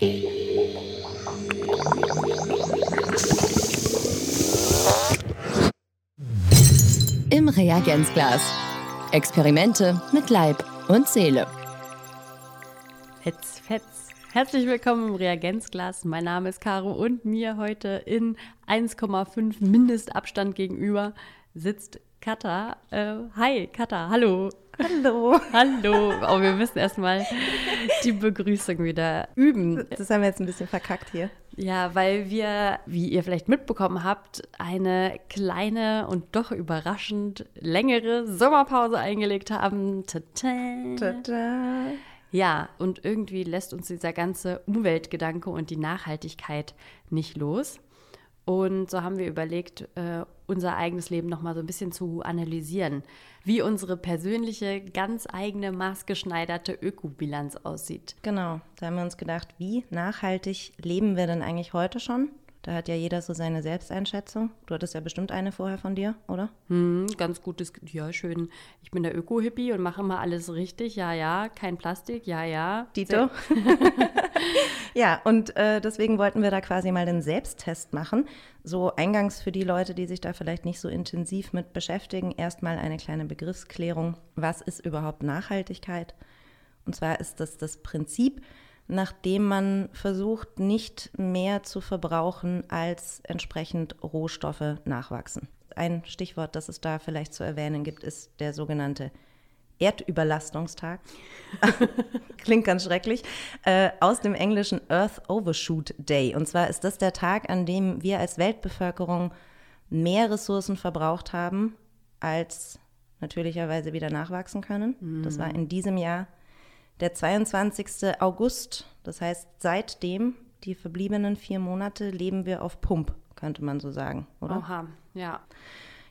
Im Reagenzglas. Experimente mit Leib und Seele. Fetz, fetz. Herzlich willkommen im Reagenzglas. Mein Name ist Caro und mir heute in 1,5 Mindestabstand gegenüber sitzt Katha. Äh, hi, Katha, hallo. Hallo. Hallo. Oh, wir müssen erstmal die Begrüßung wieder üben. Das haben wir jetzt ein bisschen verkackt hier. Ja, weil wir, wie ihr vielleicht mitbekommen habt, eine kleine und doch überraschend längere Sommerpause eingelegt haben. Tada. Tada. Ja, und irgendwie lässt uns dieser ganze Umweltgedanke und die Nachhaltigkeit nicht los. Und so haben wir überlegt, äh, unser eigenes Leben nochmal so ein bisschen zu analysieren, wie unsere persönliche, ganz eigene, maßgeschneiderte Ökobilanz aussieht. Genau, da haben wir uns gedacht, wie nachhaltig leben wir denn eigentlich heute schon? Da hat ja jeder so seine Selbsteinschätzung. Du hattest ja bestimmt eine vorher von dir, oder? Hm, ganz gutes, ja, schön. Ich bin der Öko-Hippie und mache immer alles richtig. Ja, ja, kein Plastik, ja, ja. Dito. ja, und äh, deswegen wollten wir da quasi mal den Selbsttest machen. So eingangs für die Leute, die sich da vielleicht nicht so intensiv mit beschäftigen, erstmal eine kleine Begriffsklärung. Was ist überhaupt Nachhaltigkeit? Und zwar ist das das Prinzip, nachdem man versucht, nicht mehr zu verbrauchen, als entsprechend Rohstoffe nachwachsen. Ein Stichwort, das es da vielleicht zu erwähnen gibt, ist der sogenannte Erdüberlastungstag. Klingt ganz schrecklich. Äh, aus dem englischen Earth Overshoot Day. Und zwar ist das der Tag, an dem wir als Weltbevölkerung mehr Ressourcen verbraucht haben, als natürlicherweise wieder nachwachsen können. Mhm. Das war in diesem Jahr der 22. August. Das heißt, seitdem, die verbliebenen vier Monate, leben wir auf Pump, könnte man so sagen, oder? Oha, ja.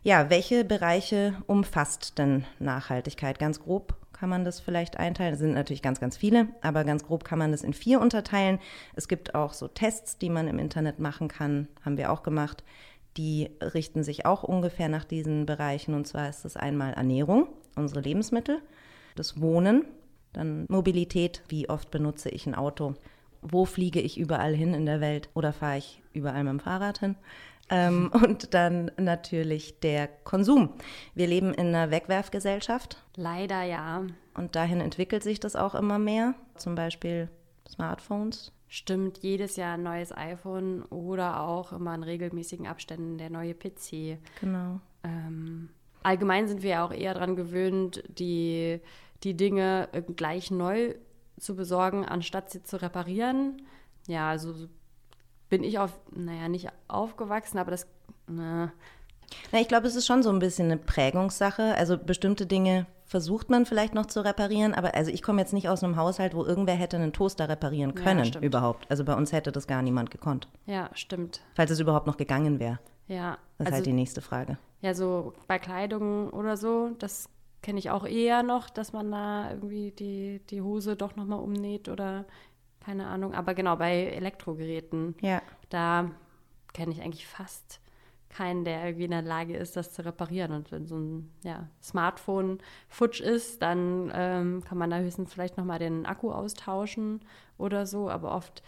Ja, welche Bereiche umfasst denn Nachhaltigkeit? Ganz grob kann man das vielleicht einteilen. Es sind natürlich ganz, ganz viele, aber ganz grob kann man das in vier unterteilen. Es gibt auch so Tests, die man im Internet machen kann, haben wir auch gemacht. Die richten sich auch ungefähr nach diesen Bereichen. Und zwar ist das einmal Ernährung, unsere Lebensmittel, das Wohnen, dann Mobilität, wie oft benutze ich ein Auto, wo fliege ich überall hin in der Welt oder fahre ich überall mit dem Fahrrad hin. Ähm, und dann natürlich der Konsum. Wir leben in einer Wegwerfgesellschaft. Leider ja. Und dahin entwickelt sich das auch immer mehr. Zum Beispiel Smartphones. Stimmt, jedes Jahr ein neues iPhone oder auch immer in regelmäßigen Abständen der neue PC. Genau. Ähm, allgemein sind wir ja auch eher daran gewöhnt, die, die Dinge gleich neu zu besorgen, anstatt sie zu reparieren. Ja, also bin ich auf, naja, nicht aufgewachsen, aber das, na. Na, ich glaube, es ist schon so ein bisschen eine Prägungssache. Also bestimmte Dinge versucht man vielleicht noch zu reparieren, aber also ich komme jetzt nicht aus einem Haushalt, wo irgendwer hätte einen Toaster reparieren können ja, überhaupt. Also bei uns hätte das gar niemand gekonnt. Ja, stimmt. Falls es überhaupt noch gegangen wäre. Ja. Das ist also, halt die nächste Frage. Ja, so bei Kleidung oder so, das kenne ich auch eher noch, dass man da irgendwie die, die Hose doch nochmal umnäht oder keine Ahnung. Aber genau, bei Elektrogeräten, Ja. da kenne ich eigentlich fast keinen, der irgendwie in der Lage ist, das zu reparieren. Und wenn so ein ja, Smartphone futsch ist, dann ähm, kann man da höchstens vielleicht nochmal den Akku austauschen oder so. Aber oft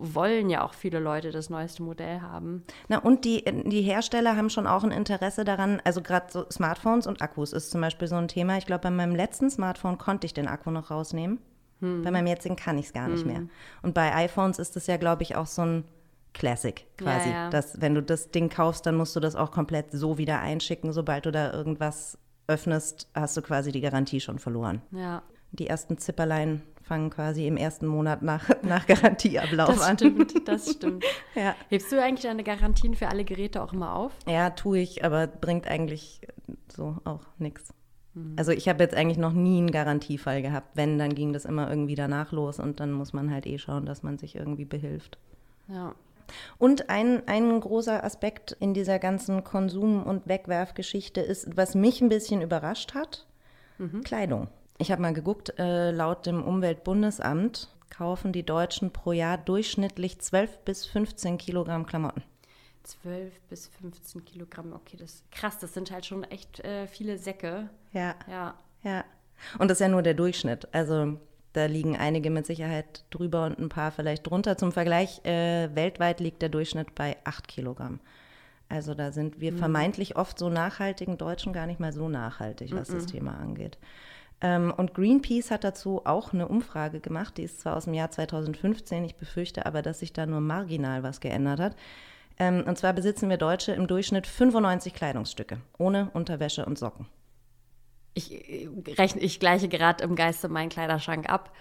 wollen ja auch viele Leute das neueste Modell haben. Na, und die, die Hersteller haben schon auch ein Interesse daran, also gerade so Smartphones und Akkus ist zum Beispiel so ein Thema. Ich glaube, bei meinem letzten Smartphone konnte ich den Akku noch rausnehmen. Bei meinem jetzigen kann ich es gar nicht mehr. Und bei iPhones ist es ja, glaube ich, auch so ein Classic quasi. Ja, ja. Dass, wenn du das Ding kaufst, dann musst du das auch komplett so wieder einschicken. Sobald du da irgendwas öffnest, hast du quasi die Garantie schon verloren. Ja, Die ersten Zipperlein fangen quasi im ersten Monat nach, nach Garantieablauf das an. stimmt, das stimmt. Ja. Hebst du eigentlich deine Garantien für alle Geräte auch immer auf? Ja, tue ich, aber bringt eigentlich so auch nichts. Also ich habe jetzt eigentlich noch nie einen Garantiefall gehabt. Wenn, dann ging das immer irgendwie danach los und dann muss man halt eh schauen, dass man sich irgendwie behilft. Ja. Und ein, ein großer Aspekt in dieser ganzen Konsum- und Wegwerfgeschichte ist, was mich ein bisschen überrascht hat, Kleidung. Ich habe mal geguckt, äh, laut dem Umweltbundesamt kaufen die Deutschen pro Jahr durchschnittlich 12 bis 15 Kilogramm Klamotten. 12 bis 15 Kilogramm, okay, das ist krass, das sind halt schon echt äh, viele Säcke. Ja. Ja, Ja. Und das ist ja nur der Durchschnitt. Also da liegen einige mit Sicherheit drüber und ein paar vielleicht drunter. Zum Vergleich, äh, weltweit liegt der Durchschnitt bei 8 Kilogramm. Also da sind wir mhm. vermeintlich oft so nachhaltigen Deutschen gar nicht mal so nachhaltig, was mhm. das Thema angeht. Ähm, und Greenpeace hat dazu auch eine Umfrage gemacht, die ist zwar aus dem Jahr 2015, ich befürchte aber, dass sich da nur marginal was geändert hat. Ähm, und zwar besitzen wir Deutsche im Durchschnitt 95 Kleidungsstücke, ohne Unterwäsche und Socken. Ich, äh, rechne, ich gleiche gerade im Geiste meinen Kleiderschrank ab.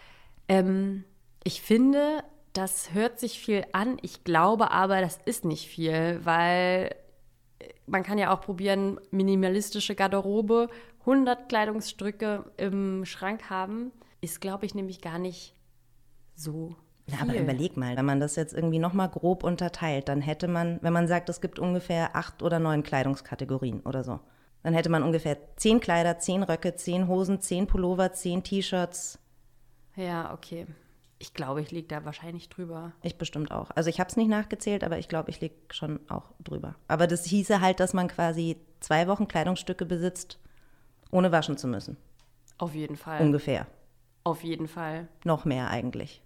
Ähm, ich finde, das hört sich viel an. Ich glaube aber, das ist nicht viel, weil man kann ja auch probieren, minimalistische Garderobe, 100 Kleidungsstücke im Schrank haben, ist, glaube ich, nämlich gar nicht so ja, aber überleg mal, wenn man das jetzt irgendwie nochmal grob unterteilt, dann hätte man, wenn man sagt, es gibt ungefähr acht oder neun Kleidungskategorien oder so, dann hätte man ungefähr zehn Kleider, zehn Röcke, zehn Hosen, zehn Pullover, zehn T-Shirts. Ja, okay. Ich glaube, ich liege da wahrscheinlich drüber. Ich bestimmt auch. Also ich habe es nicht nachgezählt, aber ich glaube, ich liege schon auch drüber. Aber das hieße halt, dass man quasi zwei Wochen Kleidungsstücke besitzt, ohne waschen zu müssen. Auf jeden Fall. Ungefähr. Auf jeden Fall. Noch mehr eigentlich.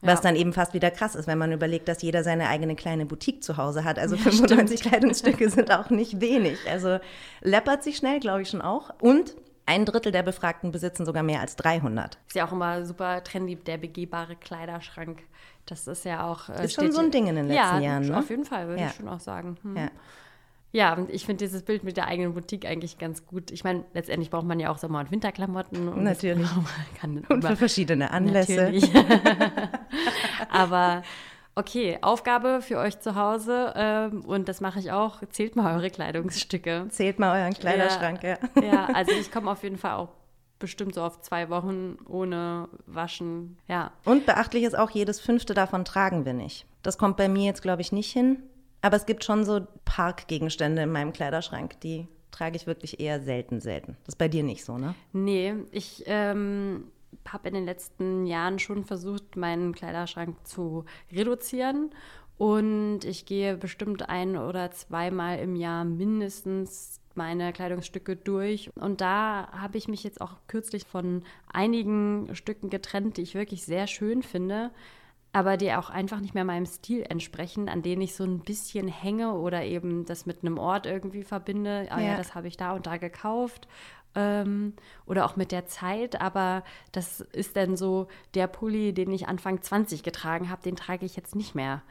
Was ja. dann eben fast wieder krass ist, wenn man überlegt, dass jeder seine eigene kleine Boutique zu Hause hat. Also ja, 95 stimmt. Kleidungsstücke sind auch nicht wenig. Also läppert sich schnell, glaube ich schon auch. Und ein Drittel der Befragten besitzen sogar mehr als 300. Ist ja auch immer super trendy, der begehbare Kleiderschrank. Das ist ja auch. Äh, ist schon so ein Ding in den letzten ja, Jahren, ne? auf jeden Fall, würde ich schon auch sagen. Hm. Ja. Ja, und ich finde dieses Bild mit der eigenen Boutique eigentlich ganz gut. Ich meine, letztendlich braucht man ja auch Sommer- und Winterklamotten. Und natürlich. und für verschiedene Anlässe. Aber okay, Aufgabe für euch zu Hause ähm, und das mache ich auch. Zählt mal eure Kleidungsstücke. Zählt mal euren Kleiderschrank, ja. Ja, ja also ich komme auf jeden Fall auch bestimmt so auf zwei Wochen ohne Waschen, ja. Und beachtlich ist auch, jedes fünfte davon tragen wir nicht. Das kommt bei mir jetzt, glaube ich, nicht hin. Aber es gibt schon so Parkgegenstände in meinem Kleiderschrank, die trage ich wirklich eher selten, selten. Das ist bei dir nicht so, ne? Nee, ich ähm, habe in den letzten Jahren schon versucht, meinen Kleiderschrank zu reduzieren. Und ich gehe bestimmt ein oder zweimal im Jahr mindestens meine Kleidungsstücke durch. Und da habe ich mich jetzt auch kürzlich von einigen Stücken getrennt, die ich wirklich sehr schön finde aber die auch einfach nicht mehr meinem Stil entsprechen, an denen ich so ein bisschen hänge oder eben das mit einem Ort irgendwie verbinde. Ah ja, ja das habe ich da und da gekauft. Ähm, oder auch mit der Zeit, aber das ist dann so der Pulli, den ich Anfang 20 getragen habe, den trage ich jetzt nicht mehr.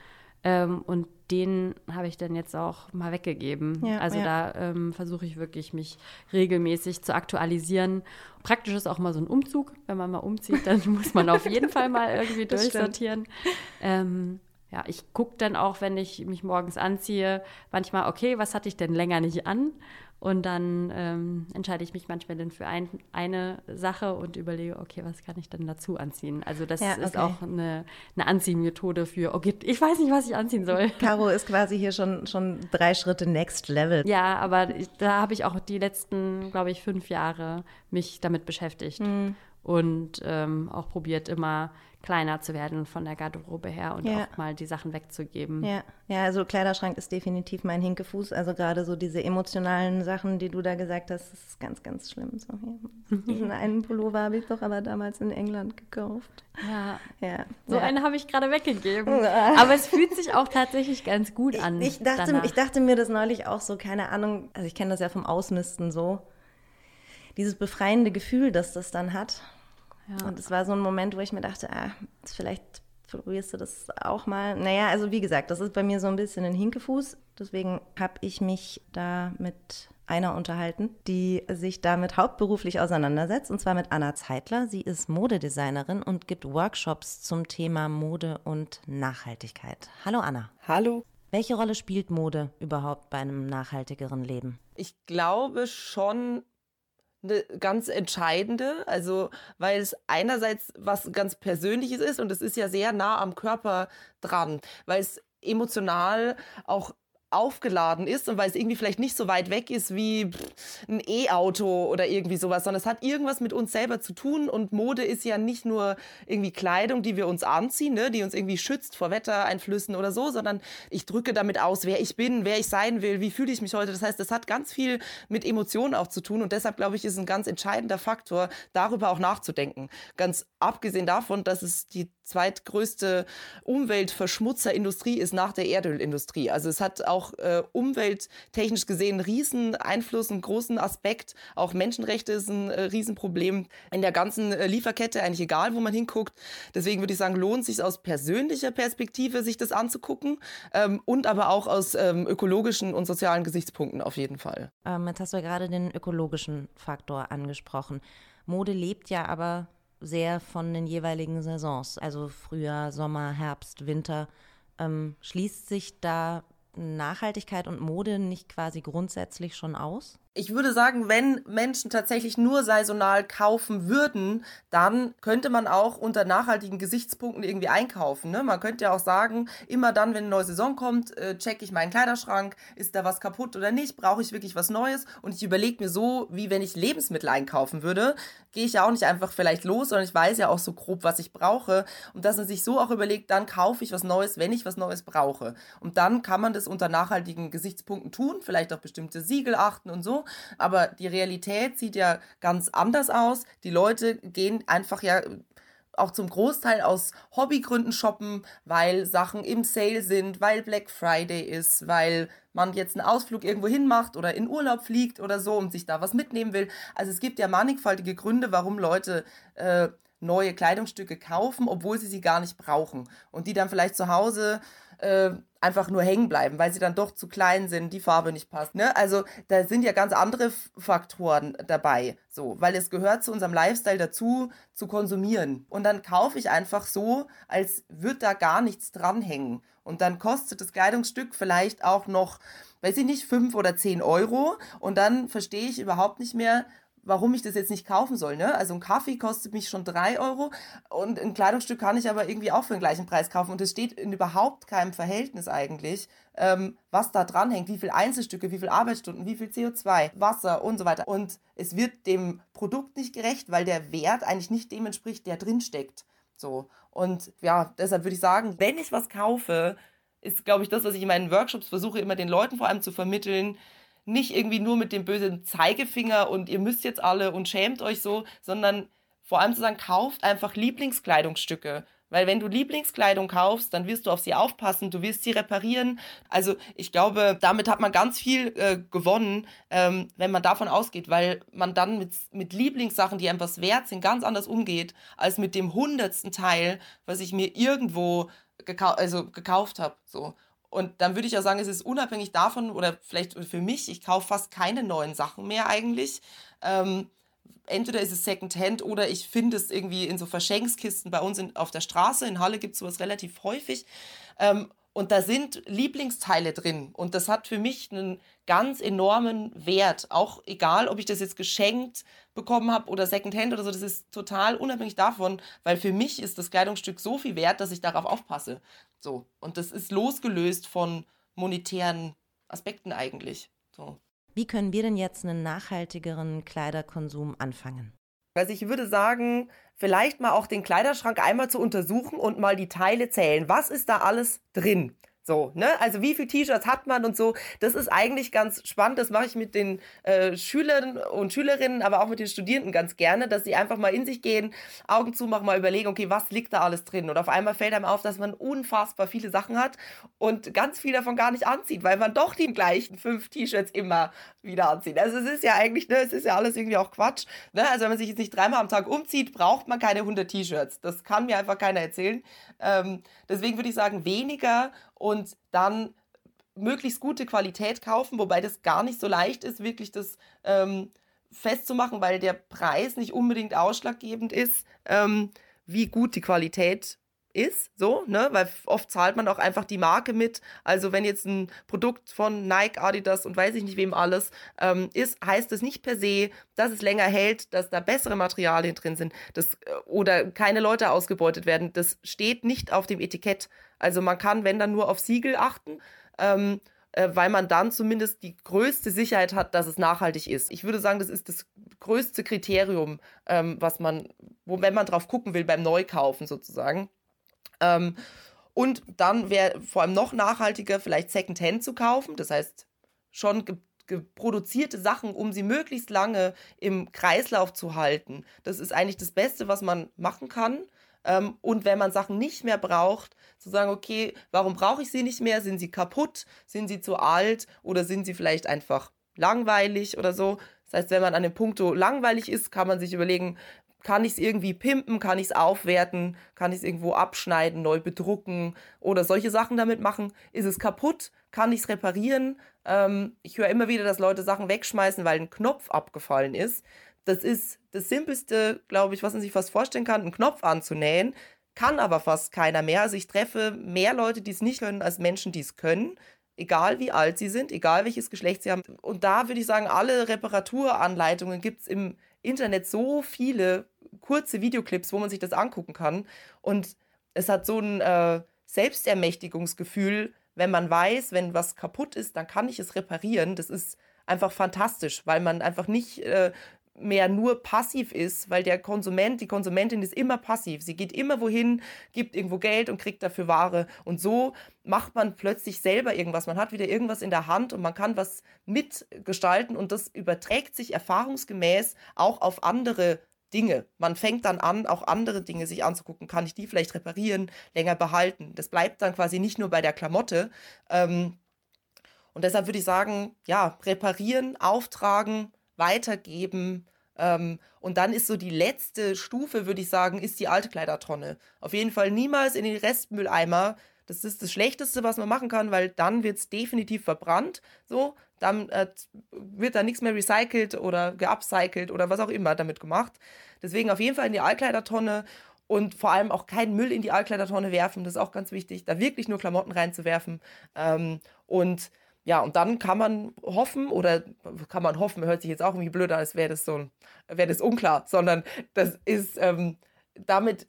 Ähm, und den habe ich dann jetzt auch mal weggegeben. Ja, also ja. da ähm, versuche ich wirklich, mich regelmäßig zu aktualisieren. Praktisch ist auch mal so ein Umzug. Wenn man mal umzieht, dann muss man auf jeden Fall mal irgendwie durchsortieren. Ähm, ja, ich gucke dann auch, wenn ich mich morgens anziehe, manchmal, okay, was hatte ich denn länger nicht an? Und dann ähm, entscheide ich mich manchmal dann für ein, eine Sache und überlege, okay, was kann ich denn dazu anziehen? Also das ja, okay. ist auch eine, eine Anziehmethode für, okay, ich weiß nicht, was ich anziehen soll. Caro ist quasi hier schon, schon drei Schritte next level. Ja, aber ich, da habe ich auch die letzten, glaube ich, fünf Jahre mich damit beschäftigt. Mhm. Und ähm, auch probiert immer kleiner zu werden von der Garderobe her und ja. auch mal die Sachen wegzugeben. Ja. ja, also Kleiderschrank ist definitiv mein Hinkefuß. Also gerade so diese emotionalen Sachen, die du da gesagt hast, das ist ganz, ganz schlimm. So, ja. Diesen einen Pullover habe ich doch aber damals in England gekauft. Ja, ja. so ja. einen habe ich gerade weggegeben. aber es fühlt sich auch tatsächlich ganz gut an. Ich, ich dachte, ich dachte mir das neulich auch so, keine Ahnung, also ich kenne das ja vom Ausmisten so. Dieses befreiende Gefühl, das das dann hat. Ja. Und es war so ein Moment, wo ich mir dachte, ah, vielleicht probierst du das auch mal. Naja, also wie gesagt, das ist bei mir so ein bisschen ein Hinkefuß. Deswegen habe ich mich da mit einer unterhalten, die sich damit hauptberuflich auseinandersetzt, und zwar mit Anna Zeitler. Sie ist Modedesignerin und gibt Workshops zum Thema Mode und Nachhaltigkeit. Hallo Anna. Hallo. Welche Rolle spielt Mode überhaupt bei einem nachhaltigeren Leben? Ich glaube schon eine ganz entscheidende, also weil es einerseits was ganz Persönliches ist und es ist ja sehr nah am Körper dran, weil es emotional auch aufgeladen ist und weil es irgendwie vielleicht nicht so weit weg ist wie ein E-Auto oder irgendwie sowas, sondern es hat irgendwas mit uns selber zu tun und Mode ist ja nicht nur irgendwie Kleidung, die wir uns anziehen, ne, die uns irgendwie schützt vor Wettereinflüssen oder so, sondern ich drücke damit aus, wer ich bin, wer ich sein will, wie fühle ich mich heute. Das heißt, das hat ganz viel mit Emotionen auch zu tun und deshalb glaube ich, ist ein ganz entscheidender Faktor, darüber auch nachzudenken. Ganz abgesehen davon, dass es die zweitgrößte Umweltverschmutzerindustrie ist nach der Erdölindustrie. Also es hat auch äh, umwelttechnisch gesehen einen riesen Einfluss, einen großen Aspekt. Auch Menschenrechte ist ein äh, Riesenproblem in der ganzen äh, Lieferkette, eigentlich egal, wo man hinguckt. Deswegen würde ich sagen, lohnt sich aus persönlicher Perspektive, sich das anzugucken ähm, und aber auch aus ähm, ökologischen und sozialen Gesichtspunkten auf jeden Fall. Ähm, jetzt hast du ja gerade den ökologischen Faktor angesprochen. Mode lebt ja aber sehr von den jeweiligen Saisons, also Frühjahr, Sommer, Herbst, Winter. Ähm, schließt sich da Nachhaltigkeit und Mode nicht quasi grundsätzlich schon aus? Ich würde sagen, wenn Menschen tatsächlich nur saisonal kaufen würden, dann könnte man auch unter nachhaltigen Gesichtspunkten irgendwie einkaufen. Ne? Man könnte ja auch sagen, immer dann, wenn eine neue Saison kommt, äh, checke ich meinen Kleiderschrank, ist da was kaputt oder nicht, brauche ich wirklich was Neues und ich überlege mir so, wie wenn ich Lebensmittel einkaufen würde, gehe ich ja auch nicht einfach vielleicht los, sondern ich weiß ja auch so grob, was ich brauche und dass man sich so auch überlegt, dann kaufe ich was Neues, wenn ich was Neues brauche. Und dann kann man das unter nachhaltigen Gesichtspunkten tun, vielleicht auch bestimmte Siegel achten und so aber die Realität sieht ja ganz anders aus. Die Leute gehen einfach ja auch zum Großteil aus Hobbygründen shoppen, weil Sachen im Sale sind, weil Black Friday ist, weil man jetzt einen Ausflug irgendwo hin macht oder in Urlaub fliegt oder so und sich da was mitnehmen will. Also es gibt ja mannigfaltige Gründe, warum Leute äh, neue Kleidungsstücke kaufen, obwohl sie sie gar nicht brauchen und die dann vielleicht zu Hause äh, einfach nur hängen bleiben, weil sie dann doch zu klein sind, die Farbe nicht passt. Ne? Also da sind ja ganz andere Faktoren dabei, so, weil es gehört zu unserem Lifestyle dazu, zu konsumieren. Und dann kaufe ich einfach so, als würde da gar nichts dranhängen. Und dann kostet das Kleidungsstück vielleicht auch noch, weiß ich nicht, fünf oder zehn Euro. Und dann verstehe ich überhaupt nicht mehr, warum ich das jetzt nicht kaufen soll. Ne? Also ein Kaffee kostet mich schon drei Euro und ein Kleidungsstück kann ich aber irgendwie auch für den gleichen Preis kaufen. Und es steht in überhaupt keinem Verhältnis eigentlich, ähm, was da dran hängt, wie viele Einzelstücke, wie viele Arbeitsstunden, wie viel CO2, Wasser und so weiter. Und es wird dem Produkt nicht gerecht, weil der Wert eigentlich nicht dem entspricht, der drin steckt. So. Und ja, deshalb würde ich sagen, wenn ich was kaufe, ist, glaube ich, das, was ich in meinen Workshops versuche, immer den Leuten vor allem zu vermitteln, nicht irgendwie nur mit dem bösen Zeigefinger und ihr müsst jetzt alle und schämt euch so, sondern vor allem zu sagen, kauft einfach Lieblingskleidungsstücke. Weil wenn du Lieblingskleidung kaufst, dann wirst du auf sie aufpassen, du wirst sie reparieren. Also ich glaube, damit hat man ganz viel äh, gewonnen, ähm, wenn man davon ausgeht, weil man dann mit, mit Lieblingssachen, die einem was wert sind, ganz anders umgeht, als mit dem hundertsten Teil, was ich mir irgendwo gekau also gekauft habe. So. Und dann würde ich auch sagen, es ist unabhängig davon oder vielleicht für mich, ich kaufe fast keine neuen Sachen mehr eigentlich. Ähm, entweder ist es Secondhand oder ich finde es irgendwie in so Verschenkskisten bei uns in, auf der Straße. In Halle gibt es sowas relativ häufig. Ähm, und da sind Lieblingsteile drin. Und das hat für mich einen ganz enormen Wert. Auch egal, ob ich das jetzt geschenkt bekommen habe oder Secondhand oder so, das ist total unabhängig davon, weil für mich ist das Kleidungsstück so viel wert, dass ich darauf aufpasse. So. Und das ist losgelöst von monetären Aspekten eigentlich. So. Wie können wir denn jetzt einen nachhaltigeren Kleiderkonsum anfangen? Also ich würde sagen, vielleicht mal auch den Kleiderschrank einmal zu untersuchen und mal die Teile zählen. Was ist da alles drin? So, ne? Also wie viele T-Shirts hat man und so. Das ist eigentlich ganz spannend. Das mache ich mit den äh, Schülern und Schülerinnen, aber auch mit den Studierenden ganz gerne, dass sie einfach mal in sich gehen, Augen zumachen, mal überlegen, okay, was liegt da alles drin? Und auf einmal fällt einem auf, dass man unfassbar viele Sachen hat und ganz viel davon gar nicht anzieht, weil man doch die gleichen fünf T-Shirts immer wieder anzieht. Also es ist ja eigentlich, ne, es ist ja alles irgendwie auch Quatsch. Ne? Also wenn man sich jetzt nicht dreimal am Tag umzieht, braucht man keine 100 T-Shirts. Das kann mir einfach keiner erzählen. Ähm, deswegen würde ich sagen, weniger und dann möglichst gute Qualität kaufen, wobei das gar nicht so leicht ist, wirklich das ähm, festzumachen, weil der Preis nicht unbedingt ausschlaggebend ist, ähm, wie gut die Qualität ist, so, ne, weil oft zahlt man auch einfach die Marke mit. Also wenn jetzt ein Produkt von Nike, Adidas und weiß ich nicht wem alles ähm, ist, heißt das nicht per se, dass es länger hält, dass da bessere Materialien drin sind, dass, äh, oder keine Leute ausgebeutet werden. Das steht nicht auf dem Etikett. Also man kann, wenn dann nur auf Siegel achten. Ähm, äh, weil man dann zumindest die größte Sicherheit hat, dass es nachhaltig ist. Ich würde sagen, das ist das größte Kriterium, ähm, was man, wo, wenn man drauf gucken will beim Neukaufen sozusagen. Ähm, und dann wäre vor allem noch nachhaltiger, vielleicht Secondhand zu kaufen. Das heißt, schon produzierte Sachen, um sie möglichst lange im Kreislauf zu halten. Das ist eigentlich das Beste, was man machen kann. Ähm, und wenn man Sachen nicht mehr braucht, zu sagen, okay, warum brauche ich sie nicht mehr? Sind sie kaputt? Sind sie zu alt? Oder sind sie vielleicht einfach langweilig oder so? Das heißt, wenn man an dem Punkt langweilig ist, kann man sich überlegen, kann ich es irgendwie pimpen, kann ich es aufwerten, kann ich es irgendwo abschneiden, neu bedrucken oder solche Sachen damit machen. Ist es kaputt, kann ich es reparieren. Ähm, ich höre immer wieder, dass Leute Sachen wegschmeißen, weil ein Knopf abgefallen ist. Das ist das Simpelste, glaube ich, was man sich fast vorstellen kann, einen Knopf anzunähen. Kann aber fast keiner mehr. Also ich treffe mehr Leute, die es nicht können, als Menschen, die es können. Egal wie alt sie sind, egal welches Geschlecht sie haben. Und da würde ich sagen, alle Reparaturanleitungen gibt es im Internet so viele kurze Videoclips, wo man sich das angucken kann. Und es hat so ein äh, Selbstermächtigungsgefühl, wenn man weiß, wenn was kaputt ist, dann kann ich es reparieren. Das ist einfach fantastisch, weil man einfach nicht äh, mehr nur passiv ist, weil der Konsument, die Konsumentin ist immer passiv. Sie geht immer wohin, gibt irgendwo Geld und kriegt dafür Ware. Und so macht man plötzlich selber irgendwas. Man hat wieder irgendwas in der Hand und man kann was mitgestalten und das überträgt sich erfahrungsgemäß auch auf andere Dinge. Man fängt dann an, auch andere Dinge sich anzugucken. Kann ich die vielleicht reparieren, länger behalten? Das bleibt dann quasi nicht nur bei der Klamotte. Ähm, und deshalb würde ich sagen, ja, reparieren, auftragen, weitergeben. Ähm, und dann ist so die letzte Stufe, würde ich sagen, ist die alte Kleidertonne. Auf jeden Fall niemals in den Restmülleimer. Das ist das Schlechteste, was man machen kann, weil dann wird es definitiv verbrannt. So, dann äh, wird da nichts mehr recycelt oder geupcycelt oder was auch immer damit gemacht. Deswegen auf jeden Fall in die Altkleidertonne und vor allem auch keinen Müll in die Altkleidertonne werfen. Das ist auch ganz wichtig, da wirklich nur Klamotten reinzuwerfen. Ähm, und ja, und dann kann man hoffen, oder kann man hoffen, hört sich jetzt auch irgendwie blöd an, als wäre das so wäre das unklar, sondern das ist, ähm, damit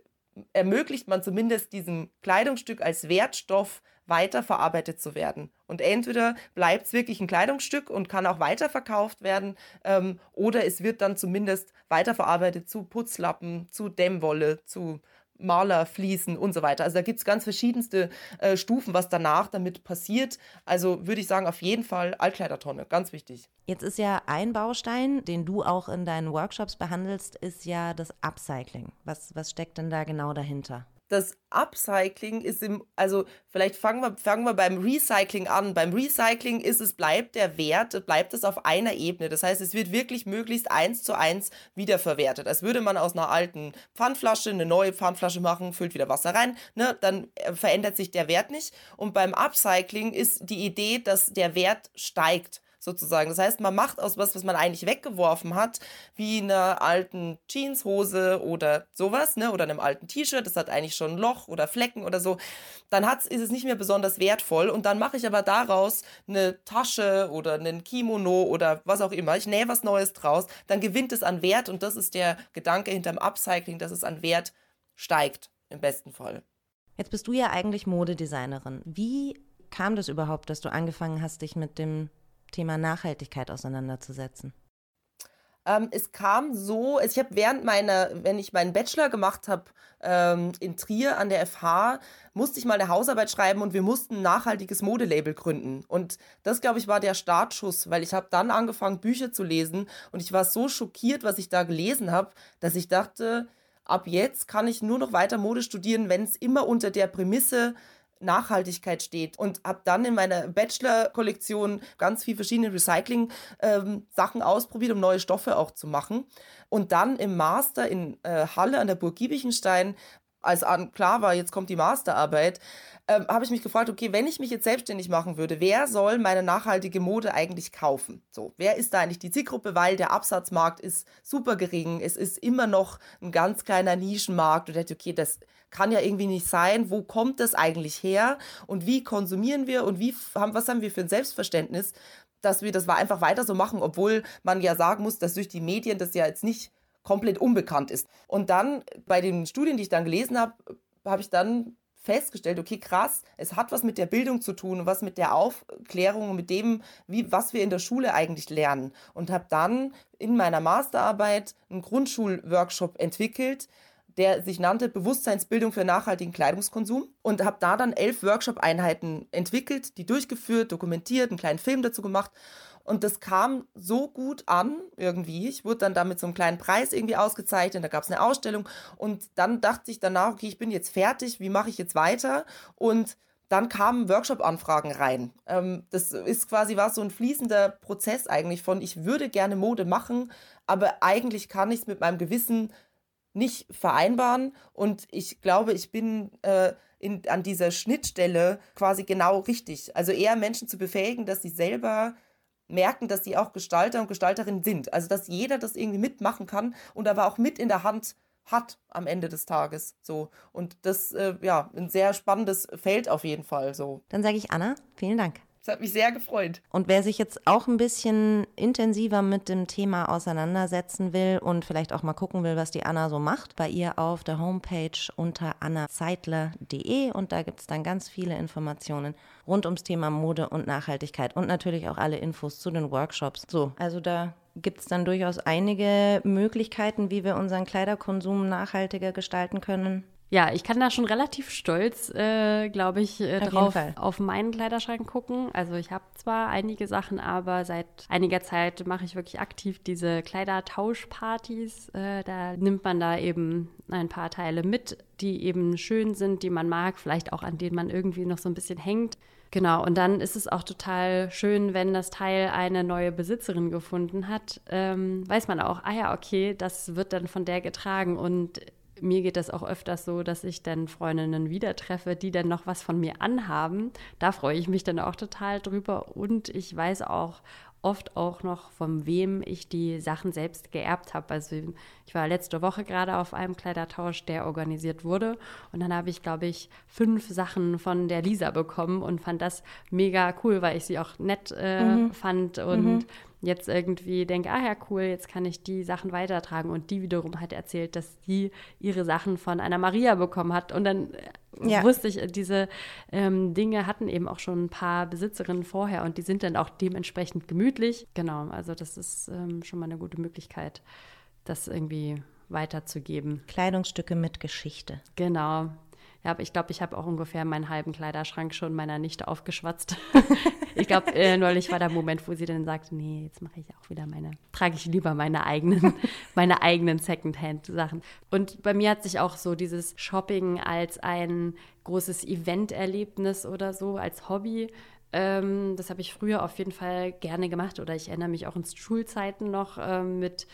ermöglicht man zumindest diesem Kleidungsstück als Wertstoff weiterverarbeitet zu werden. Und entweder bleibt es wirklich ein Kleidungsstück und kann auch weiterverkauft werden, ähm, oder es wird dann zumindest weiterverarbeitet zu Putzlappen, zu Dämmwolle, zu Malerfliesen und so weiter. Also da gibt es ganz verschiedenste äh, Stufen, was danach damit passiert. Also würde ich sagen, auf jeden Fall Altkleidertonne, ganz wichtig. Jetzt ist ja ein Baustein, den du auch in deinen Workshops behandelst, ist ja das Upcycling. Was, was steckt denn da genau dahinter? Das Upcycling ist im, also vielleicht fangen wir, fangen wir beim Recycling an. Beim Recycling ist es, bleibt der Wert, bleibt es auf einer Ebene. Das heißt, es wird wirklich möglichst eins zu eins wiederverwertet. Als würde man aus einer alten Pfandflasche eine neue Pfandflasche machen, füllt wieder Wasser rein, ne, dann äh, verändert sich der Wert nicht. Und beim Upcycling ist die Idee, dass der Wert steigt sozusagen. Das heißt, man macht aus was, was man eigentlich weggeworfen hat, wie einer alten Jeanshose oder sowas, ne, oder einem alten T-Shirt, das hat eigentlich schon ein Loch oder Flecken oder so, dann hat's, ist es nicht mehr besonders wertvoll und dann mache ich aber daraus eine Tasche oder einen Kimono oder was auch immer. Ich nähe was Neues draus, dann gewinnt es an Wert und das ist der Gedanke hinterm Upcycling, dass es an Wert steigt, im besten Fall. Jetzt bist du ja eigentlich Modedesignerin. Wie kam das überhaupt, dass du angefangen hast, dich mit dem Thema Nachhaltigkeit auseinanderzusetzen? Ähm, es kam so, ich habe während meiner, wenn ich meinen Bachelor gemacht habe ähm, in Trier an der FH, musste ich mal eine Hausarbeit schreiben und wir mussten ein nachhaltiges Modelabel gründen. Und das, glaube ich, war der Startschuss, weil ich habe dann angefangen, Bücher zu lesen und ich war so schockiert, was ich da gelesen habe, dass ich dachte, ab jetzt kann ich nur noch weiter Mode studieren, wenn es immer unter der Prämisse Nachhaltigkeit steht und habe dann in meiner Bachelor-Kollektion ganz viele verschiedene Recycling-Sachen ähm, ausprobiert, um neue Stoffe auch zu machen. Und dann im Master in äh, Halle an der Burg Giebichenstein, als klar war, jetzt kommt die Masterarbeit, ähm, habe ich mich gefragt, okay, wenn ich mich jetzt selbstständig machen würde, wer soll meine nachhaltige Mode eigentlich kaufen? So, wer ist da eigentlich die Zielgruppe? Weil der Absatzmarkt ist super gering. Es ist immer noch ein ganz kleiner Nischenmarkt. Und ich dachte, okay, das kann ja irgendwie nicht sein. Wo kommt das eigentlich her? Und wie konsumieren wir? Und wie haben, was haben wir für ein Selbstverständnis, dass wir das einfach weiter so machen, obwohl man ja sagen muss, dass durch die Medien das ja jetzt nicht komplett unbekannt ist. Und dann bei den Studien, die ich dann gelesen habe, habe ich dann festgestellt, okay, krass, es hat was mit der Bildung zu tun, was mit der Aufklärung, mit dem, wie, was wir in der Schule eigentlich lernen. Und habe dann in meiner Masterarbeit einen Grundschulworkshop entwickelt, der sich nannte Bewusstseinsbildung für nachhaltigen Kleidungskonsum und habe da dann elf Workshop-Einheiten entwickelt, die durchgeführt, dokumentiert, einen kleinen Film dazu gemacht und das kam so gut an irgendwie. Ich wurde dann da mit so einem kleinen Preis irgendwie ausgezeichnet. Da gab es eine Ausstellung. Und dann dachte ich danach, okay, ich bin jetzt fertig. Wie mache ich jetzt weiter? Und dann kamen Workshop-Anfragen rein. Ähm, das ist quasi war so ein fließender Prozess eigentlich von, ich würde gerne Mode machen, aber eigentlich kann ich es mit meinem Gewissen nicht vereinbaren. Und ich glaube, ich bin äh, in, an dieser Schnittstelle quasi genau richtig. Also eher Menschen zu befähigen, dass sie selber merken, dass sie auch Gestalter und Gestalterinnen sind. Also dass jeder das irgendwie mitmachen kann und aber auch mit in der Hand hat am Ende des Tages. So. Und das, äh, ja, ein sehr spannendes Feld auf jeden Fall. So. Dann sage ich Anna, vielen Dank. Das hat mich sehr gefreut. Und wer sich jetzt auch ein bisschen intensiver mit dem Thema auseinandersetzen will und vielleicht auch mal gucken will, was die Anna so macht, bei ihr auf der Homepage unter annazeitler.de und da gibt es dann ganz viele Informationen rund ums Thema Mode und Nachhaltigkeit und natürlich auch alle Infos zu den Workshops. So, also da gibt es dann durchaus einige Möglichkeiten, wie wir unseren Kleiderkonsum nachhaltiger gestalten können. Ja, ich kann da schon relativ stolz, äh, glaube ich, äh, auf drauf auf meinen Kleiderschrank gucken. Also ich habe zwar einige Sachen, aber seit einiger Zeit mache ich wirklich aktiv diese Kleidertauschpartys. Äh, da nimmt man da eben ein paar Teile mit, die eben schön sind, die man mag, vielleicht auch an denen man irgendwie noch so ein bisschen hängt. Genau, und dann ist es auch total schön, wenn das Teil eine neue Besitzerin gefunden hat. Ähm, weiß man auch, ah ja, okay, das wird dann von der getragen und mir geht das auch öfters so, dass ich dann Freundinnen wieder treffe, die dann noch was von mir anhaben. Da freue ich mich dann auch total drüber. Und ich weiß auch oft auch noch, von wem ich die Sachen selbst geerbt habe. Also ich war letzte Woche gerade auf einem Kleidertausch, der organisiert wurde. Und dann habe ich, glaube ich, fünf Sachen von der Lisa bekommen und fand das mega cool, weil ich sie auch nett äh, mhm. fand und mhm jetzt irgendwie denke, ah ja, cool, jetzt kann ich die Sachen weitertragen. Und die wiederum hat erzählt, dass sie ihre Sachen von einer Maria bekommen hat. Und dann äh, ja. wusste ich, diese ähm, Dinge hatten eben auch schon ein paar Besitzerinnen vorher und die sind dann auch dementsprechend gemütlich. Genau, also das ist ähm, schon mal eine gute Möglichkeit, das irgendwie weiterzugeben. Kleidungsstücke mit Geschichte. Genau, ja, aber ich glaube, ich habe auch ungefähr meinen halben Kleiderschrank schon meiner Nichte aufgeschwatzt. ich glaube, äh, neulich war der Moment, wo sie dann sagte, nee, jetzt mache ich auch wieder meine, trage ich lieber meine eigenen, meine eigenen Secondhand-Sachen. Und bei mir hat sich auch so dieses Shopping als ein großes Event-Erlebnis oder so, als Hobby ähm, das habe ich früher auf jeden Fall gerne gemacht oder ich erinnere mich auch in Schulzeiten noch ähm, mit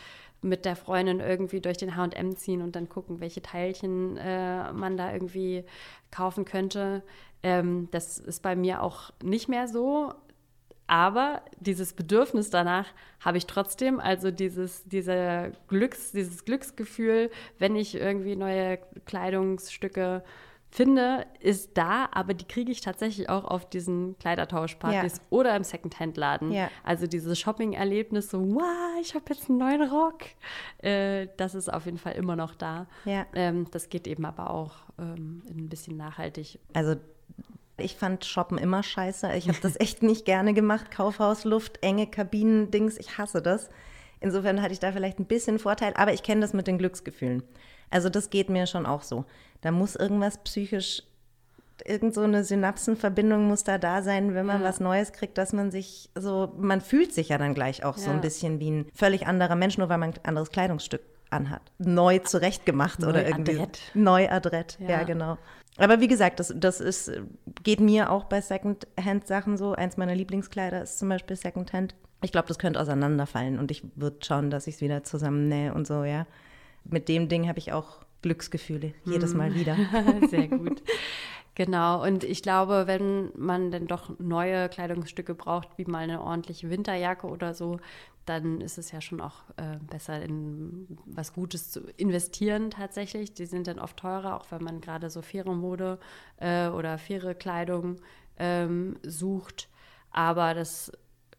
mit der Freundin irgendwie durch den HM ziehen und dann gucken, welche Teilchen äh, man da irgendwie kaufen könnte. Ähm, das ist bei mir auch nicht mehr so. Aber dieses Bedürfnis danach habe ich trotzdem, also dieses, diese Glücks, dieses Glücksgefühl, wenn ich irgendwie neue Kleidungsstücke finde, ist da, aber die kriege ich tatsächlich auch auf diesen Kleidertauschpartys ja. oder im Secondhand-Laden. Ja. Also dieses Shopping-Erlebnis, so, wow, ich habe jetzt einen neuen Rock, äh, das ist auf jeden Fall immer noch da. Ja. Ähm, das geht eben aber auch ähm, ein bisschen nachhaltig. Also ich fand Shoppen immer scheiße. Ich habe das echt nicht gerne gemacht. Kaufhausluft, enge Kabinen, Dings, ich hasse das. Insofern hatte ich da vielleicht ein bisschen Vorteil, aber ich kenne das mit den Glücksgefühlen. Also das geht mir schon auch so. Da muss irgendwas psychisch, irgend so eine Synapsenverbindung muss da da sein, wenn man ja. was Neues kriegt, dass man sich so, man fühlt sich ja dann gleich auch ja. so ein bisschen wie ein völlig anderer Mensch, nur weil man ein anderes Kleidungsstück anhat. Neu zurechtgemacht neu oder irgendwie. Adrett. Neu adrett, ja. ja, genau. Aber wie gesagt, das, das ist, geht mir auch bei Secondhand-Sachen so. Eins meiner Lieblingskleider ist zum Beispiel Secondhand. Ich glaube, das könnte auseinanderfallen und ich würde schauen, dass ich es wieder zusammennähe und so, ja mit dem Ding habe ich auch Glücksgefühle, jedes Mal mhm. wieder. Sehr gut. Genau, und ich glaube, wenn man dann doch neue Kleidungsstücke braucht, wie mal eine ordentliche Winterjacke oder so, dann ist es ja schon auch äh, besser, in was Gutes zu investieren tatsächlich. Die sind dann oft teurer, auch wenn man gerade so faire Mode äh, oder faire Kleidung ähm, sucht. Aber das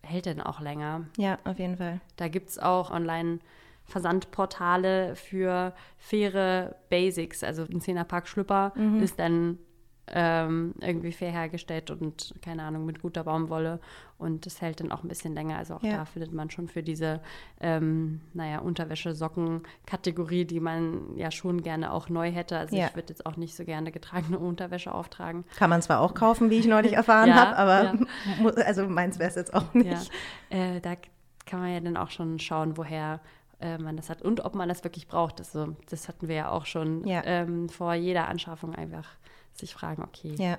hält dann auch länger. Ja, auf jeden Fall. Da gibt es auch online Versandportale für faire Basics. Also ein Zehnerpack Schlüpper mhm. ist dann ähm, irgendwie fair hergestellt und keine Ahnung mit guter Baumwolle und das hält dann auch ein bisschen länger. Also auch Ja. da findet man schon für diese, ähm, naja, Unterwäsche-Socken-Kategorie, die man ja schon gerne auch neu hätte. Also Ja. ich würde jetzt auch nicht so gerne getragene Unterwäsche auftragen. Kann man zwar auch kaufen, wie ich neulich erfahren Ja, habe, aber also meins wäre es jetzt auch nicht. Ja, äh, da kann man ja dann auch schon schauen, woher äh, man das hat und ob man das wirklich braucht. Also, das hatten wir ja auch schon Ja. ähm, vor jeder Anschaffung einfach sich fragen, okay, Ja,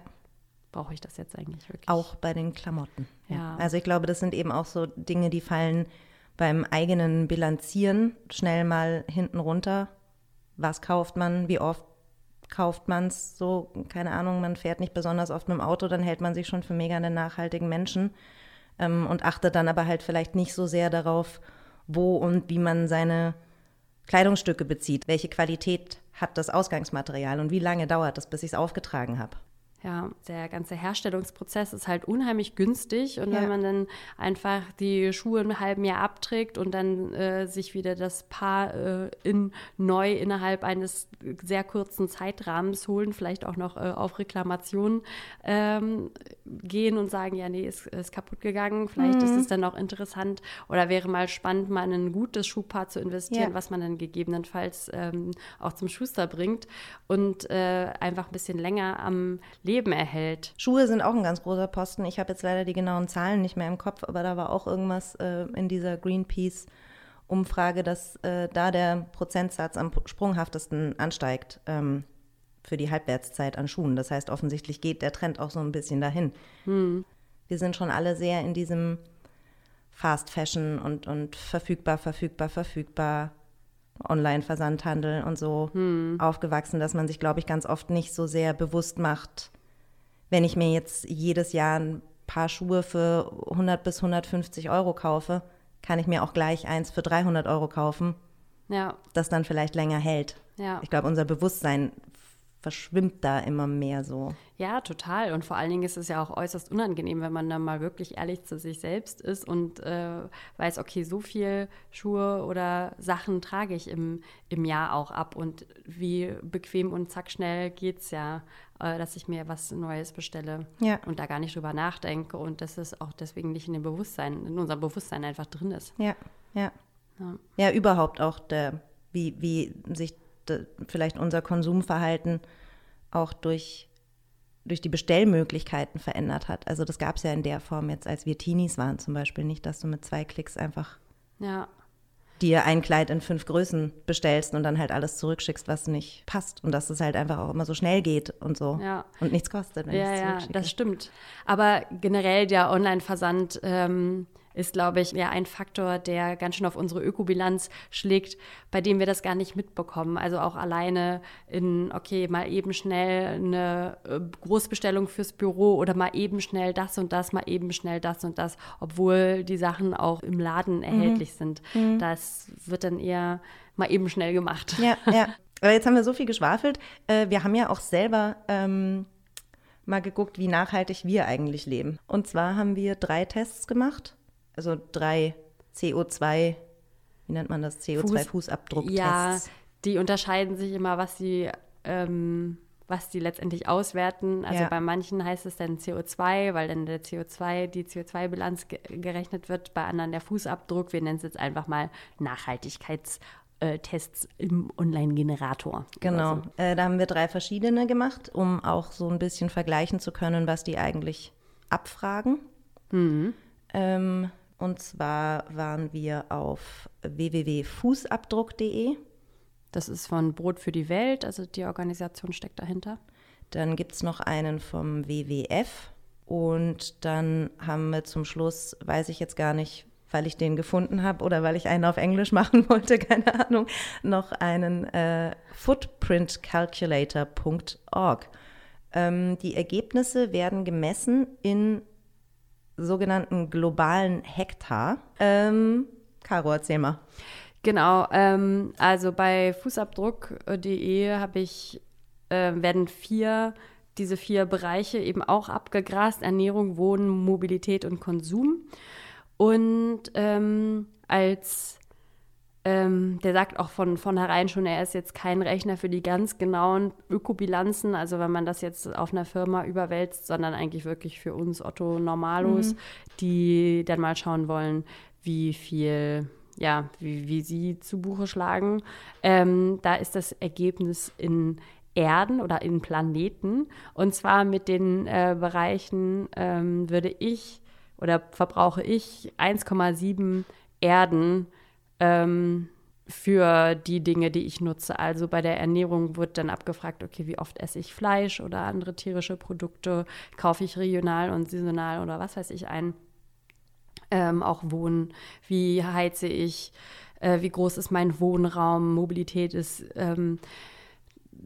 brauche ich das jetzt eigentlich wirklich? auch bei den Klamotten. Ja. Also ich glaube, das sind eben auch so Dinge, die fallen beim eigenen Bilanzieren schnell mal hinten runter. Was kauft man? Wie oft kauft man es? So, keine Ahnung, man fährt nicht besonders oft mit dem Auto, dann hält man sich schon für mega einen nachhaltigen Menschen ähm, und achtet dann aber halt vielleicht nicht so sehr darauf, wo und wie man seine Kleidungsstücke bezieht. Welche Qualität hat das Ausgangsmaterial und wie lange dauert das, bis ich es aufgetragen habe? Ja, der ganze Herstellungsprozess ist halt unheimlich günstig und Ja. wenn man dann einfach die Schuhe im halben Jahr abträgt und dann äh, sich wieder das Paar äh, in neu innerhalb eines sehr kurzen Zeitrahmens holen, vielleicht auch noch äh, auf Reklamation ähm, gehen und sagen, ja, nee, ist, ist kaputt gegangen, vielleicht ist es dann auch interessant oder wäre mal spannend, mal in ein gutes Schuhpaar zu investieren, Ja. was man dann gegebenenfalls ähm, auch zum Schuster bringt und äh, einfach ein bisschen länger am Leben erhält. Schuhe sind auch ein ganz großer Posten. Ich habe jetzt leider die genauen Zahlen nicht mehr im Kopf, aber da war auch irgendwas äh, in dieser Greenpeace-Umfrage, dass äh, da der Prozentsatz am sprunghaftesten ansteigt ähm, für die Halbwertszeit an Schuhen. Das heißt, offensichtlich geht der Trend auch so ein bisschen dahin. Wir sind schon alle sehr in diesem Fast Fashion und, und verfügbar, verfügbar, verfügbar. Online-Versandhandel und so aufgewachsen, dass man sich, glaube ich, ganz oft nicht so sehr bewusst macht, wenn ich mir jetzt jedes Jahr ein paar Schuhe für 100 bis 150 Euro kaufe, kann ich mir auch gleich eins für 300 Euro kaufen, Ja, das dann vielleicht länger hält. ja. Ich glaube, unser Bewusstsein verschwimmt da immer mehr so. Ja, total. Und vor allen Dingen ist es ja auch äußerst unangenehm, wenn man dann mal wirklich ehrlich zu sich selbst ist und äh, weiß, okay, so viel Schuhe oder Sachen trage ich im, im Jahr auch ab. Und wie bequem und zack schnell geht es ja, äh, dass ich mir was Neues bestelle Ja. und da gar nicht drüber nachdenke und dass es auch deswegen nicht in dem Bewusstsein, in unserem Bewusstsein einfach drin ist. Ja, ja. Ja. Ja, überhaupt auch der, wie, wie sich vielleicht unser Konsumverhalten auch durch, durch die Bestellmöglichkeiten verändert hat. Also das gab es ja in der Form jetzt, als wir Teenies waren zum Beispiel nicht, dass du mit zwei Klicks einfach Ja, dir ein Kleid in fünf Größen bestellst und dann halt alles zurückschickst, was nicht passt. Und dass es halt einfach auch immer so schnell geht und so. Ja. Und nichts kostet, wenn ja, ja, das stimmt. Aber generell der Online-Versand ähm, ist, glaube ich, ja ein Faktor, der ganz schön auf unsere Ökobilanz schlägt, bei dem wir das gar nicht mitbekommen. Also auch alleine in, okay, mal eben schnell eine äh, Großbestellung fürs Büro oder mal eben schnell das und das, mal eben schnell das und das, obwohl die Sachen auch im Laden erhältlich sind. Das wird dann eher mal eben schnell gemacht. Ja, ja. Aber jetzt haben wir so viel geschwafelt. Äh, wir haben ja auch selber ähm, mal geguckt, wie nachhaltig wir eigentlich leben. Und zwar haben wir drei Tests gemacht. Also drei CO2, wie nennt man das? CO2-Fußabdrucktests. Ja, die unterscheiden sich immer, was sie, ähm, was die letztendlich auswerten. Also Ja. bei manchen heißt es dann CO2, weil dann der CO2, die CO2-Bilanz ge gerechnet wird, bei anderen der Fußabdruck. Wir nennen es jetzt einfach mal Nachhaltigkeitstests im Online-Generator. Genau. Also, Äh, da haben wir drei verschiedene gemacht, um auch so ein bisschen vergleichen zu können, was die eigentlich abfragen. Ähm, und zwar waren wir auf www.fußabdruck.de. das ist von Brot für die Welt, also die Organisation steckt dahinter. Dann gibt es noch einen vom WWF. Und dann haben wir zum Schluss, weiß ich jetzt gar nicht, weil ich den gefunden habe oder weil ich einen auf Englisch machen wollte, keine Ahnung, noch einen äh, footprintcalculator.org. Ähm, die Ergebnisse werden gemessen in sogenannten globalen Hektar. Ähm, Caro, erzähl mal. Genau, ähm, also bei Fußabdruck.de habe ich, äh, werden vier, diese vier Bereiche eben auch abgegrast, Ernährung, Wohnen, Mobilität und Konsum. Und ähm, als ähm, der sagt auch von vornherein schon, er ist jetzt kein Rechner für die ganz genauen Ökobilanzen, also wenn man das jetzt auf einer Firma überwälzt, sondern eigentlich wirklich für uns Otto Normalos, mhm. die dann mal schauen wollen, wie viel, ja, wie, wie sie zu Buche schlagen. Ähm, da ist das Ergebnis in Erden oder in Planeten. Und zwar mit den äh, Bereichen ähm, würde ich oder verbrauche ich 1,7 Erden ähm, für die Dinge, die ich nutze. Also bei der Ernährung wird dann abgefragt, okay, wie oft esse ich Fleisch oder andere tierische Produkte, kaufe ich regional und saisonal oder was weiß ich ein. Ähm, auch Wohnen, wie heize ich, äh, wie groß ist mein Wohnraum, Mobilität ist. Ähm,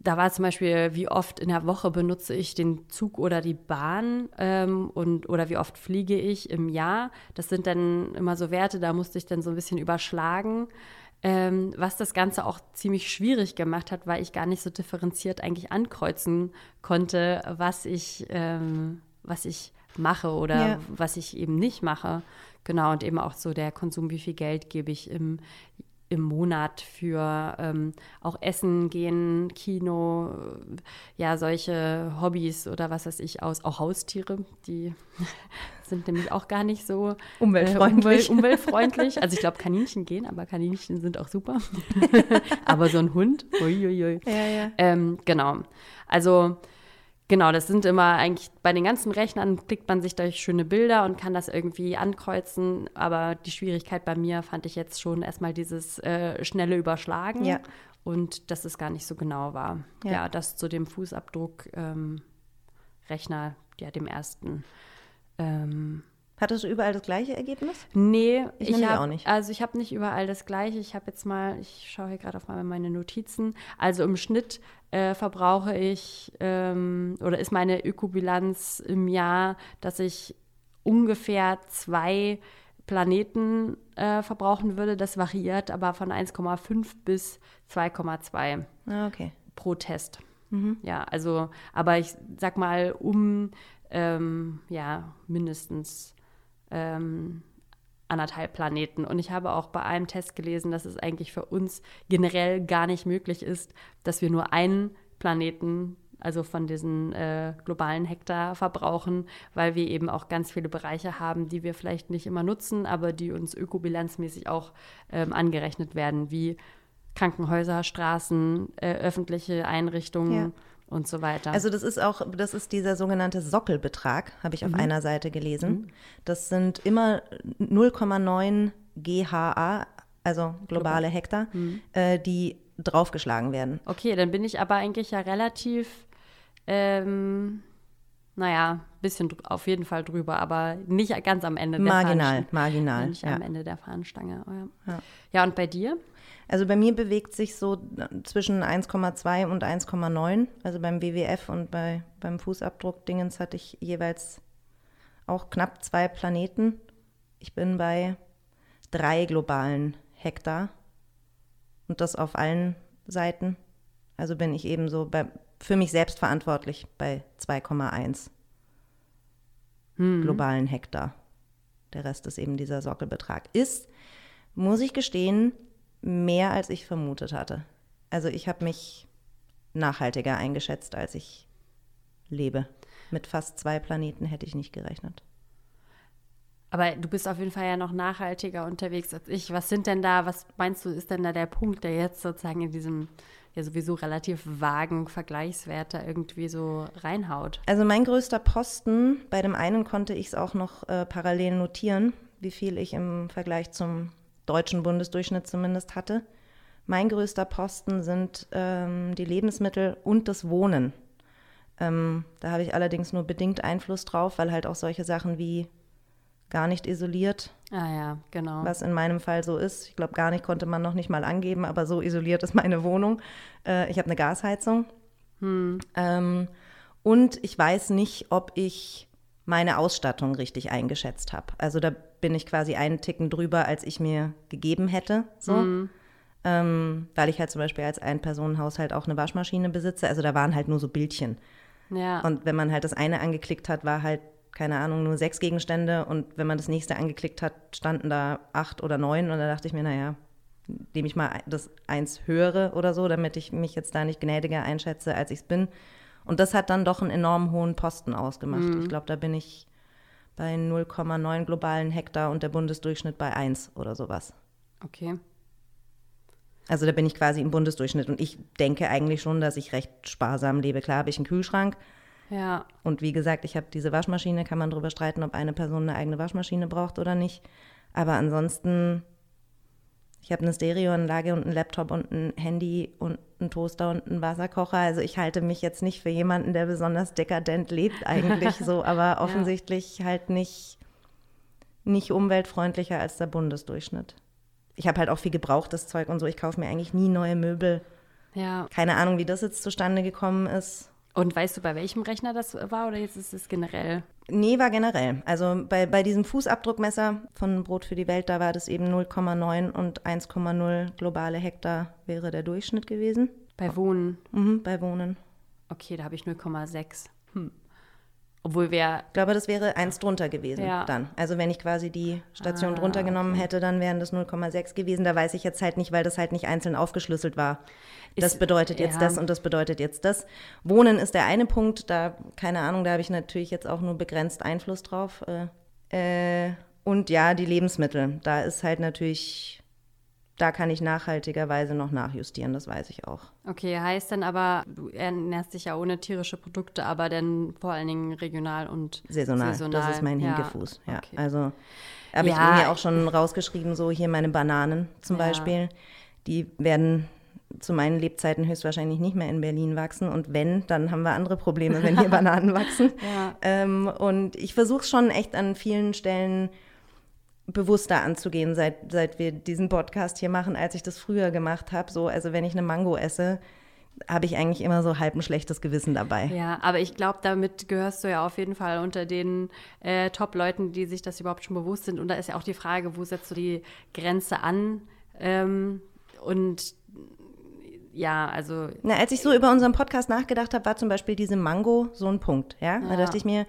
da war zum Beispiel, wie oft in der Woche benutze ich den Zug oder die Bahn ähm, und oder wie oft fliege ich im Jahr. Das sind dann immer so Werte, da musste ich dann so ein bisschen überschlagen. Ähm, was das Ganze auch ziemlich schwierig gemacht hat, weil ich gar nicht so differenziert eigentlich ankreuzen konnte, was ich, ähm, was ich mache oder ja. was ich eben nicht mache. Genau, und eben auch so der Konsum, wie viel Geld gebe ich im im Monat für ähm, auch Essen gehen, Kino, ja, solche Hobbys oder was weiß ich aus, auch Haustiere, die sind nämlich auch gar nicht so umweltfreundlich. Äh, umwel umweltfreundlich. Also ich glaube, Kaninchen gehen, aber Kaninchen sind auch super. aber so ein Hund, uiuiui. Ja, ja. Ähm, genau. Also Genau, das sind immer eigentlich bei den ganzen Rechnern klickt man sich durch schöne Bilder und kann das irgendwie ankreuzen. Aber die Schwierigkeit bei mir fand ich jetzt schon erstmal dieses äh, schnelle Überschlagen ja. und dass es gar nicht so genau war. Ja, ja das zu dem Fußabdruck ähm, Rechner, ja, dem ersten. Ähm, Hattest du überall das gleiche Ergebnis? Nee, ich, ich hab, auch nicht. Also ich habe nicht überall das gleiche. Ich habe jetzt mal, ich schaue hier gerade auf meine Notizen. Also im Schnitt äh, verbrauche ich ähm, oder ist meine Ökobilanz im Jahr, dass ich ungefähr zwei Planeten äh, verbrauchen würde. Das variiert aber von 1,5 bis 2,2 ah, okay. pro Test. Mhm. Ja, also, aber ich sag mal, um ähm, ja, mindestens ähm, anderthalb Planeten. Und ich habe auch bei einem Test gelesen, dass es eigentlich für uns generell gar nicht möglich ist, dass wir nur einen Planeten, also von diesen äh, globalen Hektar verbrauchen, weil wir eben auch ganz viele Bereiche haben, die wir vielleicht nicht immer nutzen, aber die uns ökobilanzmäßig auch ähm, angerechnet werden, wie Krankenhäuser, Straßen, äh, öffentliche Einrichtungen. Ja und so weiter. Also das ist auch, das ist dieser sogenannte Sockelbetrag, habe ich auf mhm. einer Seite gelesen. Mhm. Das sind immer 0,9 GHA, also globale Hektar, mhm. äh, die draufgeschlagen werden. Okay, dann bin ich aber eigentlich ja relativ, ähm, naja, bisschen auf jeden Fall drüber, aber nicht ganz am Ende der Marginal, marginal. Nicht ja. am Ende der Fahnenstange. Oh ja. Ja. ja, und bei dir? Also bei mir bewegt sich so zwischen 1,2 und 1,9. Also beim WWF und bei, beim Fußabdruck-Dingens hatte ich jeweils auch knapp zwei Planeten. Ich bin bei drei globalen Hektar und das auf allen Seiten. Also bin ich eben so bei, für mich selbst verantwortlich bei 2,1 hm. globalen Hektar. Der Rest ist eben dieser Sockelbetrag. Ist, muss ich gestehen, mehr, als ich vermutet hatte. Also ich habe mich nachhaltiger eingeschätzt, als ich lebe. Mit fast zwei Planeten hätte ich nicht gerechnet. Aber du bist auf jeden Fall ja noch nachhaltiger unterwegs als ich. Was sind denn da, was meinst du, ist denn da der Punkt, der jetzt sozusagen in diesem ja sowieso relativ vagen Vergleichswert da irgendwie so reinhaut? Also mein größter Posten, bei dem einen konnte ich es auch noch äh, parallel notieren, wie viel ich im Vergleich zum deutschen Bundesdurchschnitt zumindest hatte. Mein größter Posten sind ähm, die Lebensmittel und das Wohnen. Ähm, da habe ich allerdings nur bedingt Einfluss drauf, weil halt auch solche Sachen wie gar nicht isoliert. Ah ja, genau. Was in meinem Fall so ist. Ich glaube, gar nicht konnte man noch nicht mal angeben, aber so isoliert ist meine Wohnung. Äh, ich habe eine Gasheizung. Hm. Ähm, und ich weiß nicht, ob ich meine Ausstattung richtig eingeschätzt habe. Also da bin ich quasi einen Ticken drüber, als ich mir gegeben hätte. So. Mhm. Ähm, weil ich halt zum Beispiel als Ein-Personen-Haushalt auch eine Waschmaschine besitze. Also da waren halt nur so Bildchen. Ja. Und wenn man halt das eine angeklickt hat, war halt, keine Ahnung, nur sechs Gegenstände. Und wenn man das nächste angeklickt hat, standen da acht oder neun. Und da dachte ich mir, naja, indem ich mal das eins höre oder so, damit ich mich jetzt da nicht gnädiger einschätze, als ich es bin. Und das hat dann doch einen enorm hohen Posten ausgemacht. Mhm. Ich glaube, da bin ich bei 0,9 globalen Hektar und der Bundesdurchschnitt bei 1 oder sowas. Okay. Also da bin ich quasi im Bundesdurchschnitt und ich denke eigentlich schon, dass ich recht sparsam lebe. Klar habe ich einen Kühlschrank. Ja. Und wie gesagt, ich habe diese Waschmaschine, kann man darüber streiten, ob eine Person eine eigene Waschmaschine braucht oder nicht. Aber ansonsten, ich habe eine Stereoanlage und einen Laptop und ein Handy und einen Toaster und einen Wasserkocher. Also ich halte mich jetzt nicht für jemanden, der besonders dekadent lebt eigentlich so, aber offensichtlich ja. halt nicht, nicht umweltfreundlicher als der Bundesdurchschnitt ich habe halt auch viel gebrauchtes Zeug und so. Ich kaufe mir eigentlich nie neue Möbel. Ja. Keine Ahnung, wie das jetzt zustande gekommen ist. Und weißt du, bei welchem Rechner das war oder jetzt ist es generell? Nee, war generell. Also bei, bei diesem Fußabdruckmesser von Brot für die Welt, da war das eben 0,9 und 1,0 globale Hektar wäre der Durchschnitt gewesen. Bei Wohnen? Mhm, bei Wohnen. Okay, da habe ich 0,6. Hm. Obwohl wir. Ich glaube, das wäre eins drunter gewesen ja. dann. Also wenn ich quasi die Station ah, drunter genommen okay. hätte, dann wären das 0,6 gewesen. Da weiß ich jetzt halt nicht, weil das halt nicht einzeln aufgeschlüsselt war. Das ist, bedeutet jetzt ja. das und das bedeutet jetzt das. Wohnen ist der eine Punkt, da, keine Ahnung, da habe ich natürlich jetzt auch nur begrenzt Einfluss drauf. Äh, äh, und ja, die Lebensmittel. Da ist halt natürlich da kann ich nachhaltigerweise noch nachjustieren, das weiß ich auch. Okay, heißt dann aber, du ernährst dich ja ohne tierische Produkte, aber dann vor allen Dingen regional und saisonal. saisonal. Das ist mein ja. Hinkefuß, ja. Okay. Also habe ja, ich mir auch schon rausgeschrieben, so hier meine Bananen zum ja. Beispiel, die werden zu meinen Lebzeiten höchstwahrscheinlich nicht mehr in Berlin wachsen. Und wenn, dann haben wir andere Probleme, wenn hier Bananen wachsen. Ja. Ähm, und ich versuche schon echt an vielen Stellen bewusster anzugehen, seit, seit wir diesen Podcast hier machen, als ich das früher gemacht habe. So, also wenn ich eine Mango esse, habe ich eigentlich immer so halb ein schlechtes Gewissen dabei. Ja, aber ich glaube, damit gehörst du ja auf jeden Fall unter den äh, Top-Leuten, die sich das überhaupt schon bewusst sind. Und da ist ja auch die Frage, wo setzt du die Grenze an? Ähm, und ja, also. Na, als ich so über unseren Podcast nachgedacht habe, war zum Beispiel diese Mango so ein Punkt. Ja, ja. da dachte ich mir,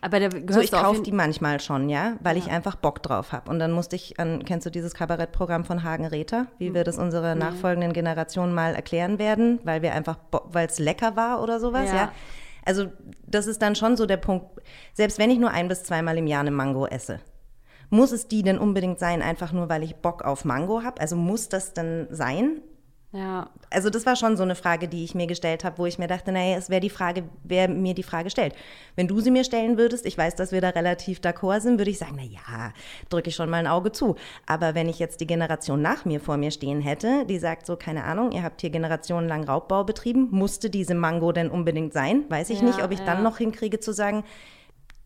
aber da so, ich kaufe die manchmal schon, ja, weil ja. ich einfach Bock drauf habe. Und dann musste ich an, kennst du dieses Kabarettprogramm von Hagen Räther, wie wir das unserer mhm. nachfolgenden Generationen mal erklären werden, weil wir einfach, weil es lecker war oder sowas, ja. ja. Also das ist dann schon so der Punkt, selbst wenn ich nur ein bis zweimal im Jahr eine Mango esse, muss es die denn unbedingt sein, einfach nur weil ich Bock auf Mango habe? Also muss das denn sein? Ja. Also das war schon so eine Frage, die ich mir gestellt habe, wo ich mir dachte, naja, es wäre die Frage, wer mir die Frage stellt. Wenn du sie mir stellen würdest, ich weiß, dass wir da relativ d'accord sind, würde ich sagen, naja, drücke ich schon mal ein Auge zu. Aber wenn ich jetzt die Generation nach mir vor mir stehen hätte, die sagt so, keine Ahnung, ihr habt hier generationenlang Raubbau betrieben, musste diese Mango denn unbedingt sein? Weiß ich ja, nicht, ob ich ja. dann noch hinkriege zu sagen,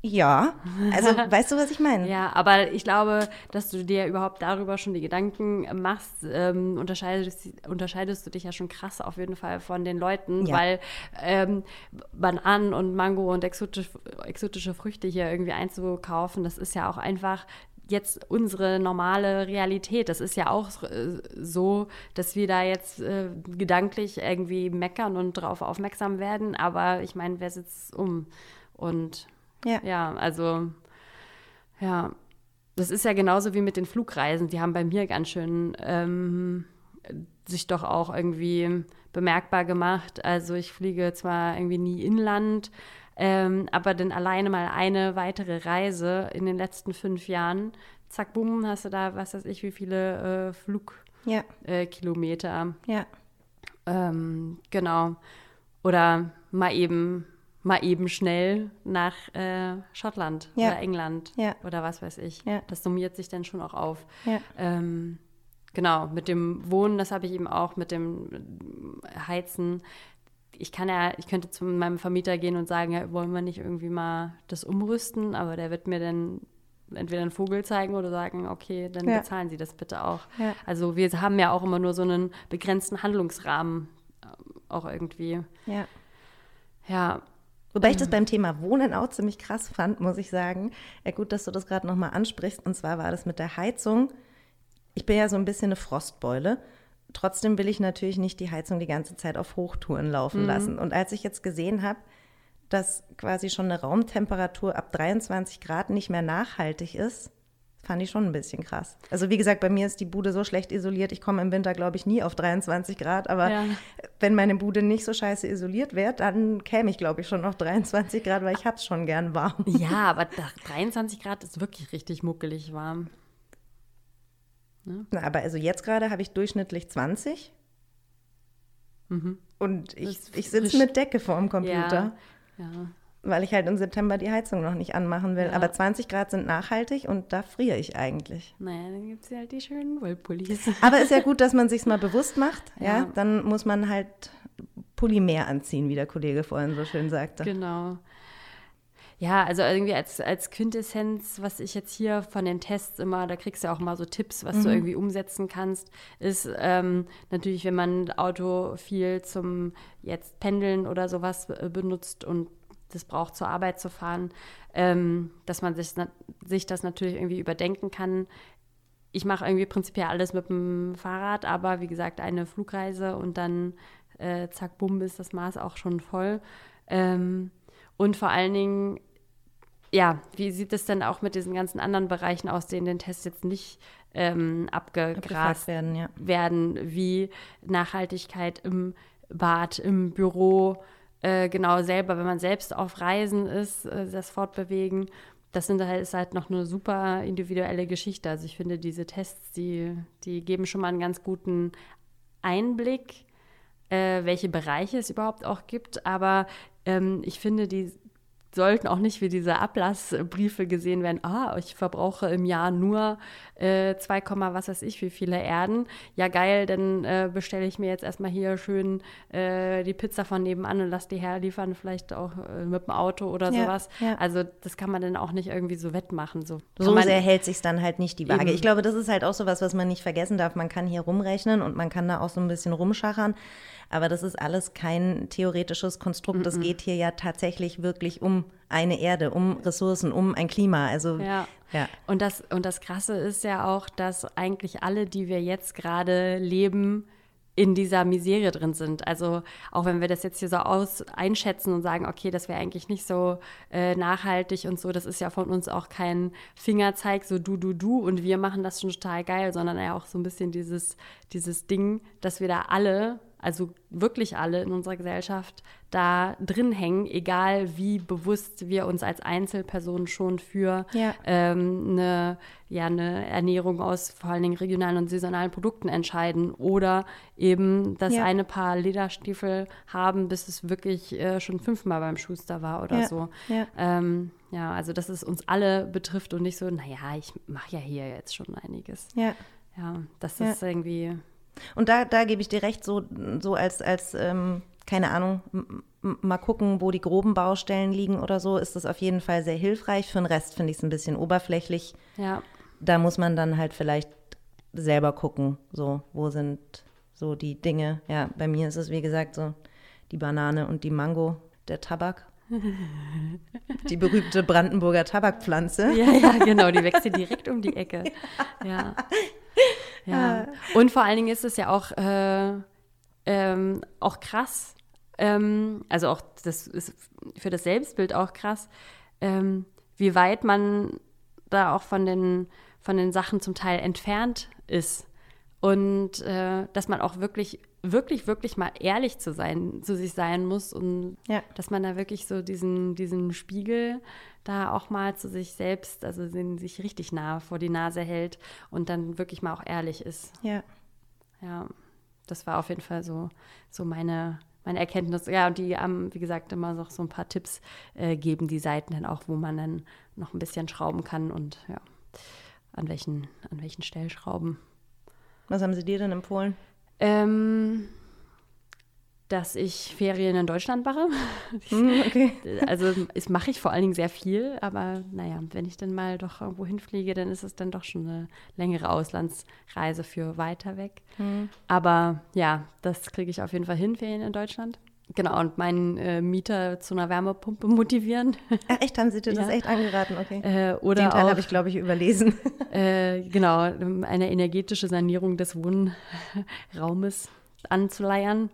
ja, also weißt du, was ich meine? Ja, aber ich glaube, dass du dir überhaupt darüber schon die Gedanken machst, ähm, unterscheidest, unterscheidest du dich ja schon krass auf jeden Fall von den Leuten, ja. weil ähm, Bananen und Mango und exotisch, exotische Früchte hier irgendwie einzukaufen, das ist ja auch einfach jetzt unsere normale Realität. Das ist ja auch äh, so, dass wir da jetzt äh, gedanklich irgendwie meckern und darauf aufmerksam werden, aber ich meine, wer sitzt um? Und ja. Ja, also, ja, das ist ja genauso wie mit den Flugreisen. Die haben bei mir ganz schön ähm, sich doch auch irgendwie bemerkbar gemacht. Also ich fliege zwar irgendwie nie inland, ähm, aber dann alleine mal eine weitere Reise in den letzten fünf Jahren, zack, bumm, hast du da, was weiß ich, wie viele äh, Flugkilometer. Ja. Äh, ja. Ähm, genau. Oder mal eben mal eben schnell nach äh, Schottland ja. oder England ja. oder was weiß ich. Ja. Das summiert sich dann schon auch auf. Ähm, genau, mit dem Wohnen, das habe ich eben auch mit dem Heizen. Ich kann ja, ich könnte zu meinem Vermieter gehen und sagen, ja, wollen wir nicht irgendwie mal das umrüsten, aber der wird mir dann entweder einen Vogel zeigen oder sagen, okay, dann bezahlen Sie das bitte auch. Also wir haben ja auch immer nur so einen begrenzten Handlungsrahmen äh, auch irgendwie. Ja. Ja, Wobei ich das beim Thema Wohnen auch ziemlich krass fand, muss ich sagen. Ja, gut, dass du das gerade nochmal ansprichst. Und zwar war das mit der Heizung. Ich bin ja so ein bisschen eine Frostbeule. Trotzdem will ich natürlich nicht die Heizung die ganze Zeit auf Hochtouren laufen mhm. lassen. Und als ich jetzt gesehen habe, dass quasi schon eine Raumtemperatur ab 23 Grad nicht mehr nachhaltig ist, fand ich schon ein bisschen krass. Also wie gesagt, bei mir ist die Bude so schlecht isoliert, ich komme im Winter, glaube ich, nie auf 23 Grad, aber ja. wenn meine Bude nicht so scheiße isoliert wäre, dann käme ich, glaube ich, schon auf 23 Grad, weil ich habe es schon gern warm. Ja, aber 23 Grad ist wirklich richtig muckelig warm. Ne? Na, aber also jetzt gerade habe ich durchschnittlich 20. Mhm. Und ich, ich sitze mit Decke vor dem Computer. Ja. ja weil ich halt im September die Heizung noch nicht anmachen will. Ja. Aber 20 Grad sind nachhaltig und da friere ich eigentlich. Naja, dann gibt es ja halt die schönen Wollpullis. Aber ist ja gut, dass man sich mal bewusst macht. Ja? ja, dann muss man halt Pulli mehr anziehen, wie der Kollege vorhin so schön sagte. Genau. Ja, also irgendwie als, als Quintessenz, was ich jetzt hier von den Tests immer, da kriegst du auch mal so Tipps, was mhm. du irgendwie umsetzen kannst, ist ähm, natürlich, wenn man Auto viel zum jetzt Pendeln oder sowas benutzt und das braucht, zur Arbeit zu fahren, ähm, dass man sich, sich das natürlich irgendwie überdenken kann. Ich mache irgendwie prinzipiell alles mit dem Fahrrad, aber wie gesagt, eine Flugreise und dann äh, zack, bumm, ist das Maß auch schon voll. Ähm, und vor allen Dingen, ja, wie sieht es denn auch mit diesen ganzen anderen Bereichen aus, denen den Test jetzt nicht ähm, abgegrast werden, ja. werden, wie Nachhaltigkeit im Bad, im Büro, äh, genau selber, wenn man selbst auf Reisen ist, äh, das Fortbewegen, das sind halt, ist halt noch eine super individuelle Geschichte. Also ich finde, diese Tests, die, die geben schon mal einen ganz guten Einblick, äh, welche Bereiche es überhaupt auch gibt. Aber ähm, ich finde, die sollten auch nicht wie diese Ablassbriefe gesehen werden. Ah, ich verbrauche im Jahr nur äh, 2, was weiß ich, wie viele Erden. Ja, geil, dann äh, bestelle ich mir jetzt erstmal hier schön äh, die Pizza von nebenan und lasse die herliefern, vielleicht auch äh, mit dem Auto oder ja, sowas. Ja. Also das kann man dann auch nicht irgendwie so wettmachen. So, so sehr hält sich dann halt nicht die Waage. Eben. Ich glaube, das ist halt auch so was, was man nicht vergessen darf. Man kann hier rumrechnen und man kann da auch so ein bisschen rumschachern. Aber das ist alles kein theoretisches Konstrukt. Es geht hier ja tatsächlich wirklich um eine Erde, um Ressourcen, um ein Klima. Also ja. ja. Und das und das Krasse ist ja auch, dass eigentlich alle, die wir jetzt gerade leben, in dieser Miserie drin sind. Also auch wenn wir das jetzt hier so aus einschätzen und sagen, okay, das wäre eigentlich nicht so äh, nachhaltig und so, das ist ja von uns auch kein Fingerzeig, so du, du, du und wir machen das schon total geil, sondern ja auch so ein bisschen dieses, dieses Ding, dass wir da alle also wirklich alle in unserer Gesellschaft da drin hängen, egal wie bewusst wir uns als Einzelpersonen schon für ja. ähm, eine, ja, eine Ernährung aus vor allen Dingen regionalen und saisonalen Produkten entscheiden oder eben das ja. eine Paar Lederstiefel haben, bis es wirklich äh, schon fünfmal beim Schuster war oder ja. so. Ähm, ja, also dass es uns alle betrifft und nicht so, naja, ich mache ja hier jetzt schon einiges. Ja. Ja, das ist irgendwie und da, da gebe ich dir recht, so, so als, als ähm, keine Ahnung, mal gucken, wo die groben Baustellen liegen oder so, ist das auf jeden Fall sehr hilfreich. Für den Rest finde ich es ein bisschen oberflächlich. Ja. Da muss man dann halt vielleicht selber gucken, so, wo sind so die Dinge. Ja, bei mir ist es, wie gesagt, so die Banane und die Mango, der Tabak. Die berühmte Brandenburger Tabakpflanze. Ja, ja, genau, die wächst hier direkt um die Ecke. Ja. Ja. Und vor allen Dingen ist es ja auch, äh, ähm, auch krass, ähm, also auch das ist für das Selbstbild auch krass, ähm, wie weit man da auch von den, von den Sachen zum Teil entfernt ist. Und äh, dass man auch wirklich, wirklich, wirklich mal ehrlich zu sein, zu sich sein muss und ja. dass man da wirklich so diesen, diesen Spiegel da auch mal zu sich selbst, also sich richtig nah vor die Nase hält und dann wirklich mal auch ehrlich ist. Ja. Ja, das war auf jeden Fall so, so meine, meine Erkenntnis. Ja, und die haben, wie gesagt, immer noch so ein paar Tipps äh, geben, die Seiten dann auch, wo man dann noch ein bisschen schrauben kann und ja, an welchen, an welchen Stellschrauben. Was haben sie dir denn empfohlen? Ähm, dass ich Ferien in Deutschland mache. Hm, okay. Also das mache ich vor allen Dingen sehr viel, aber naja, wenn ich dann mal doch irgendwo hinfliege, dann ist es dann doch schon eine längere Auslandsreise für weiter weg. Mhm. Aber ja, das kriege ich auf jeden Fall hin, Ferien in Deutschland. Genau, und meinen äh, Mieter zu einer Wärmepumpe motivieren. Ach, echt, haben Sie dir ja. das echt angeraten? Okay. Äh, oder Den Teil habe ich, glaube ich, überlesen. Äh, genau, eine energetische Sanierung des Wohnraumes anzuleiern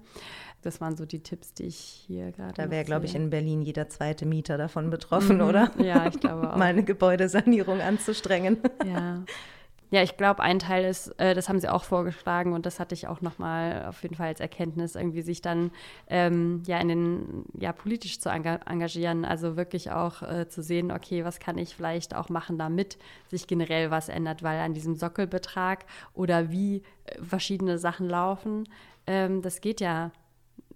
das waren so die Tipps, die ich hier gerade. Da wäre, glaube ich, in Berlin jeder zweite Mieter davon betroffen, mhm. oder? Ja, ich glaube auch. Mal eine Gebäudesanierung anzustrengen. Ja. Ja, ich glaube, ein Teil ist, äh, das haben sie auch vorgeschlagen und das hatte ich auch nochmal auf jeden Fall als Erkenntnis, irgendwie sich dann ähm, ja in den, ja, politisch zu engagieren, also wirklich auch äh, zu sehen, okay, was kann ich vielleicht auch machen, damit sich generell was ändert, weil an diesem Sockelbetrag oder wie äh, verschiedene Sachen laufen, ähm, das geht ja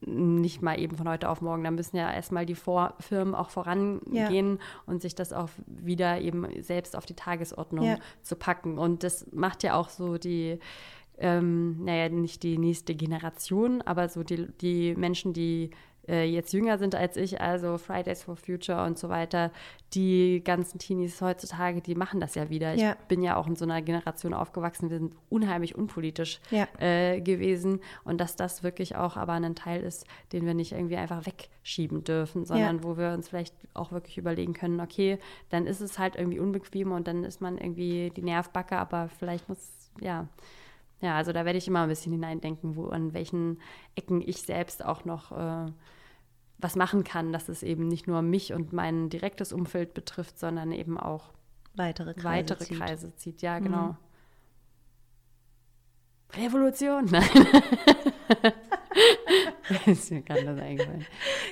nicht mal eben von heute auf morgen. Da müssen ja erstmal die Vor Firmen auch vorangehen ja. und sich das auch wieder eben selbst auf die Tagesordnung ja. zu packen. Und das macht ja auch so die, ähm, naja, nicht die nächste Generation, aber so die, die Menschen, die äh, jetzt jünger sind als ich, also Fridays for Future und so weiter, die ganzen Teenies heutzutage, die machen das ja wieder. Ja. Ich bin ja auch in so einer Generation aufgewachsen, wir sind unheimlich unpolitisch ja. äh, gewesen und dass das wirklich auch aber ein Teil ist, den wir nicht irgendwie einfach wegschieben dürfen, sondern ja. wo wir uns vielleicht auch wirklich überlegen können, okay, dann ist es halt irgendwie unbequem und dann ist man irgendwie die Nervbacke, aber vielleicht muss, ja, ja, also da werde ich immer ein bisschen hineindenken, wo an welchen Ecken ich selbst auch noch äh, was machen kann, dass es eben nicht nur mich und mein direktes Umfeld betrifft, sondern eben auch weitere Kreise, weitere zieht. Kreise zieht. Ja, genau. Mhm. Revolution, nein. ist mir gerade das eingefallen.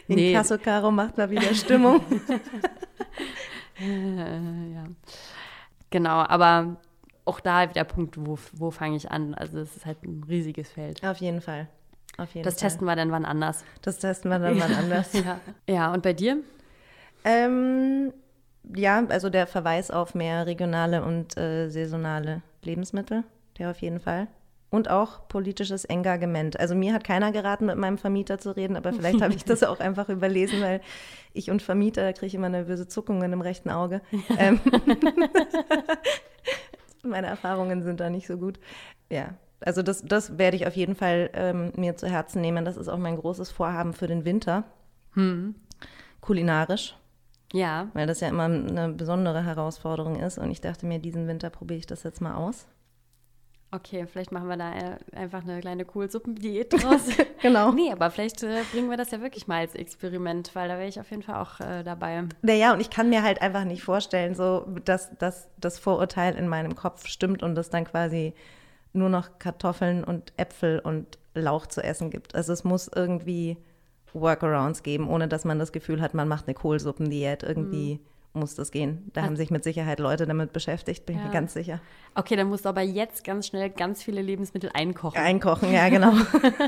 Nee. Inkasso Caro macht mal wieder Stimmung. ja. Genau, aber auch da der Punkt, wo, wo fange ich an? Also es ist halt ein riesiges Feld. Auf jeden Fall. Auf jeden das Fall. testen wir dann wann anders. Das testen wir dann wann anders. ja. ja, und bei dir? Ähm, ja, also der Verweis auf mehr regionale und äh, saisonale Lebensmittel, der auf jeden Fall. Und auch politisches Engagement. Also mir hat keiner geraten, mit meinem Vermieter zu reden, aber vielleicht habe ich das auch einfach überlesen, weil ich und Vermieter, da kriege ich immer nervöse Zuckungen im rechten Auge. Ähm, meine Erfahrungen sind da nicht so gut. Ja, also das, das werde ich auf jeden Fall ähm, mir zu Herzen nehmen. Das ist auch mein großes Vorhaben für den Winter. Hm. Kulinarisch. Ja. Weil das ja immer eine besondere Herausforderung ist. Und ich dachte mir, diesen Winter probiere ich das jetzt mal aus. Okay, vielleicht machen wir da äh, einfach eine kleine Kohlsuppendiät draus. genau. Nee, aber vielleicht äh, bringen wir das ja wirklich mal als Experiment, weil da wäre ich auf jeden Fall auch äh, dabei. Naja, und ich kann mir halt einfach nicht vorstellen, so, dass, dass das Vorurteil in meinem Kopf stimmt und es dann quasi nur noch Kartoffeln und Äpfel und Lauch zu essen gibt. Also es muss irgendwie Workarounds geben, ohne dass man das Gefühl hat, man macht eine Kohlsuppendiät. Irgendwie mhm muss das gehen. Da haben sich mit Sicherheit Leute damit beschäftigt, bin ja. ich mir ganz sicher. Okay, dann musst du aber jetzt ganz schnell ganz viele Lebensmittel einkochen. Einkochen, ja, genau.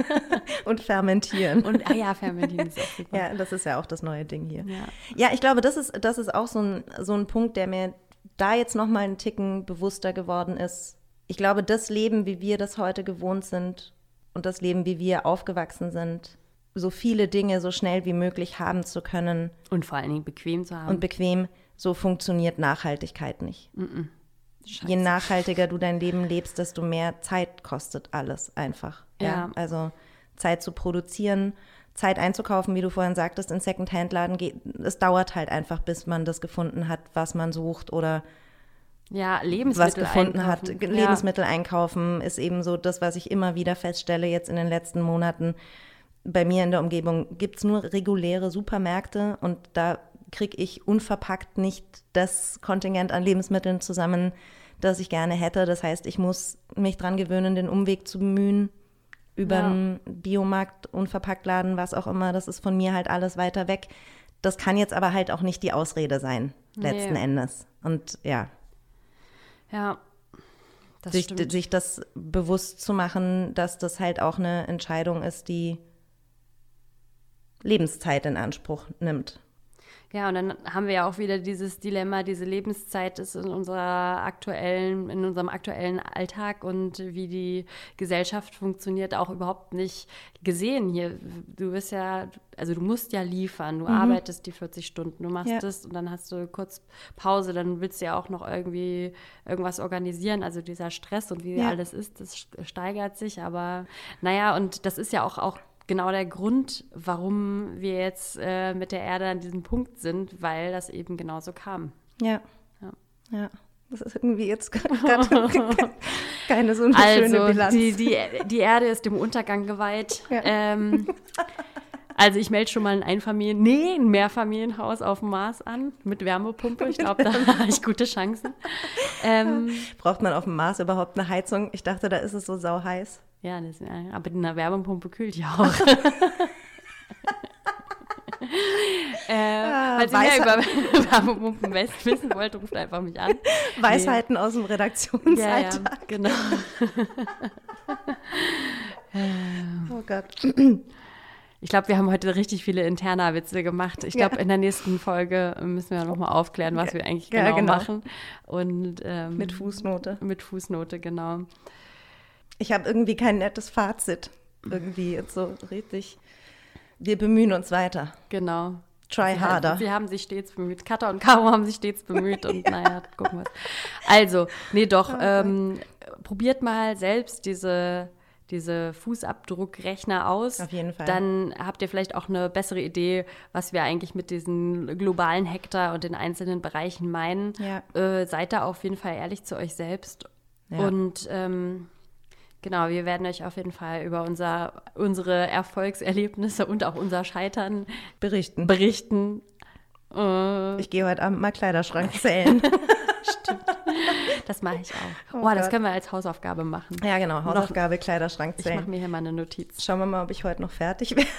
Und fermentieren. Und, ah ja, fermentieren ist auch super. Ja, das ist ja auch das neue Ding hier. Ja, ja ich glaube, das ist, das ist auch so ein, so ein Punkt, der mir da jetzt noch mal einen Ticken bewusster geworden ist. Ich glaube, das Leben, wie wir das heute gewohnt sind und das Leben, wie wir aufgewachsen sind, so viele Dinge so schnell wie möglich haben zu können. Und vor allen Dingen bequem zu haben. Und bequem, so funktioniert Nachhaltigkeit nicht. Mm -mm. Je nachhaltiger du dein Leben lebst, desto mehr Zeit kostet alles einfach. Ja. ja. Also Zeit zu produzieren, Zeit einzukaufen, wie du vorhin sagtest, in Secondhand-Laden es dauert halt einfach, bis man das gefunden hat, was man sucht oder ja, Lebensmittel was gefunden einkaufen. hat. Lebensmittel einkaufen ist eben so das, was ich immer wieder feststelle jetzt in den letzten Monaten bei mir in der Umgebung gibt es nur reguläre Supermärkte und da kriege ich unverpackt nicht das Kontingent an Lebensmitteln zusammen, das ich gerne hätte. Das heißt, ich muss mich dran gewöhnen, den Umweg zu bemühen über ja. einen Biomarkt, Unverpacktladen, was auch immer. Das ist von mir halt alles weiter weg. Das kann jetzt aber halt auch nicht die Ausrede sein, letzten nee. Endes. Und ja. Ja, das sich, sich das bewusst zu machen, dass das halt auch eine Entscheidung ist, die Lebenszeit in Anspruch nimmt. Ja, und dann haben wir ja auch wieder dieses Dilemma, diese Lebenszeit ist in unserer aktuellen, in unserem aktuellen Alltag und wie die Gesellschaft funktioniert, auch überhaupt nicht gesehen hier. Du bist ja, also du musst ja liefern, du mhm. arbeitest die 40 Stunden, du machst ja. das und dann hast du kurz Pause, dann willst du ja auch noch irgendwie irgendwas organisieren. Also dieser Stress und wie ja. alles ist, das steigert sich, aber naja, und das ist ja auch, auch genau der Grund, warum wir jetzt äh, mit der Erde an diesem Punkt sind, weil das eben genauso kam. Ja. Ja. ja. Das ist irgendwie jetzt gerade keine so eine also, schöne Bilanz. Die, die, die Erde ist dem Untergang geweiht. Ja. Ähm, also ich melde schon mal ein Einfamilien-, nee, ein Mehrfamilienhaus auf dem Mars an mit Wärmepumpe. Ich glaube, da habe ich gute Chancen. Ähm, Braucht man auf dem Mars überhaupt eine Heizung? Ich dachte, da ist es so sau heiß. Ja, das, ja, aber eine Wärmepumpe kühlt ja auch. äh, falls ihr mehr Weisheit- über Wärmepumpen wes- wissen wollt, ruft einfach mich an. Weisheiten aus dem Ja, ja, Redaktionsalltag. genau. Oh Gott. Ich glaube, wir haben heute richtig viele interner Witze gemacht. Ich glaube, Ja. in der nächsten Folge müssen wir nochmal aufklären, was wir eigentlich Ja, genau, genau. machen. Und ähm, Mit Fußnote. mit Fußnote, genau. Ich habe irgendwie kein nettes Fazit. Irgendwie jetzt so richtig. Wir bemühen uns weiter. Genau. Try Sie, harder. Sie haben sich stets bemüht. Katha und Caro haben sich stets bemüht und naja, gucken wir. Also, nee, doch, ähm, probiert mal selbst diese, diese Fußabdruckrechner aus. Auf jeden Fall. Dann habt ihr vielleicht auch eine bessere Idee, was wir eigentlich mit diesen globalen Hektar und den einzelnen Bereichen meinen. Ja. Äh, seid da auf jeden Fall ehrlich zu euch selbst. Ja. Und ähm, genau, wir werden euch auf jeden Fall über unser, unsere Erfolgserlebnisse und auch unser Scheitern Berichten. berichten. Äh, Ich gehe heute Abend mal Kleiderschrank zählen. das mache ich auch. Oh Oh, das können wir als Hausaufgabe machen. ja, genau. Hausaufgabe, Kleiderschrank Ich mache zählen. mir hier mal eine Notiz. Schauen wir mal, ob ich heute noch fertig werde.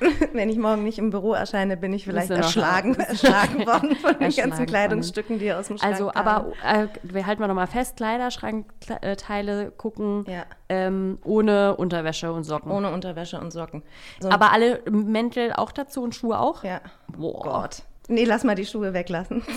Wenn ich morgen nicht im Büro erscheine, bin ich vielleicht erschlagen, erschlagen worden von den Erschlagen ganzen Kleidungsstücken, die aus dem Schrank Also, kamen. aber äh, wir halten mal nochmal fest, Kleiderschrankteile gucken, Ja. ähm, ohne Unterwäsche und Socken. Ohne Unterwäsche und Socken. So, Aber alle Mäntel auch dazu und Schuhe auch? ja. Boah. Gott. Nee, lass mal die Schuhe weglassen.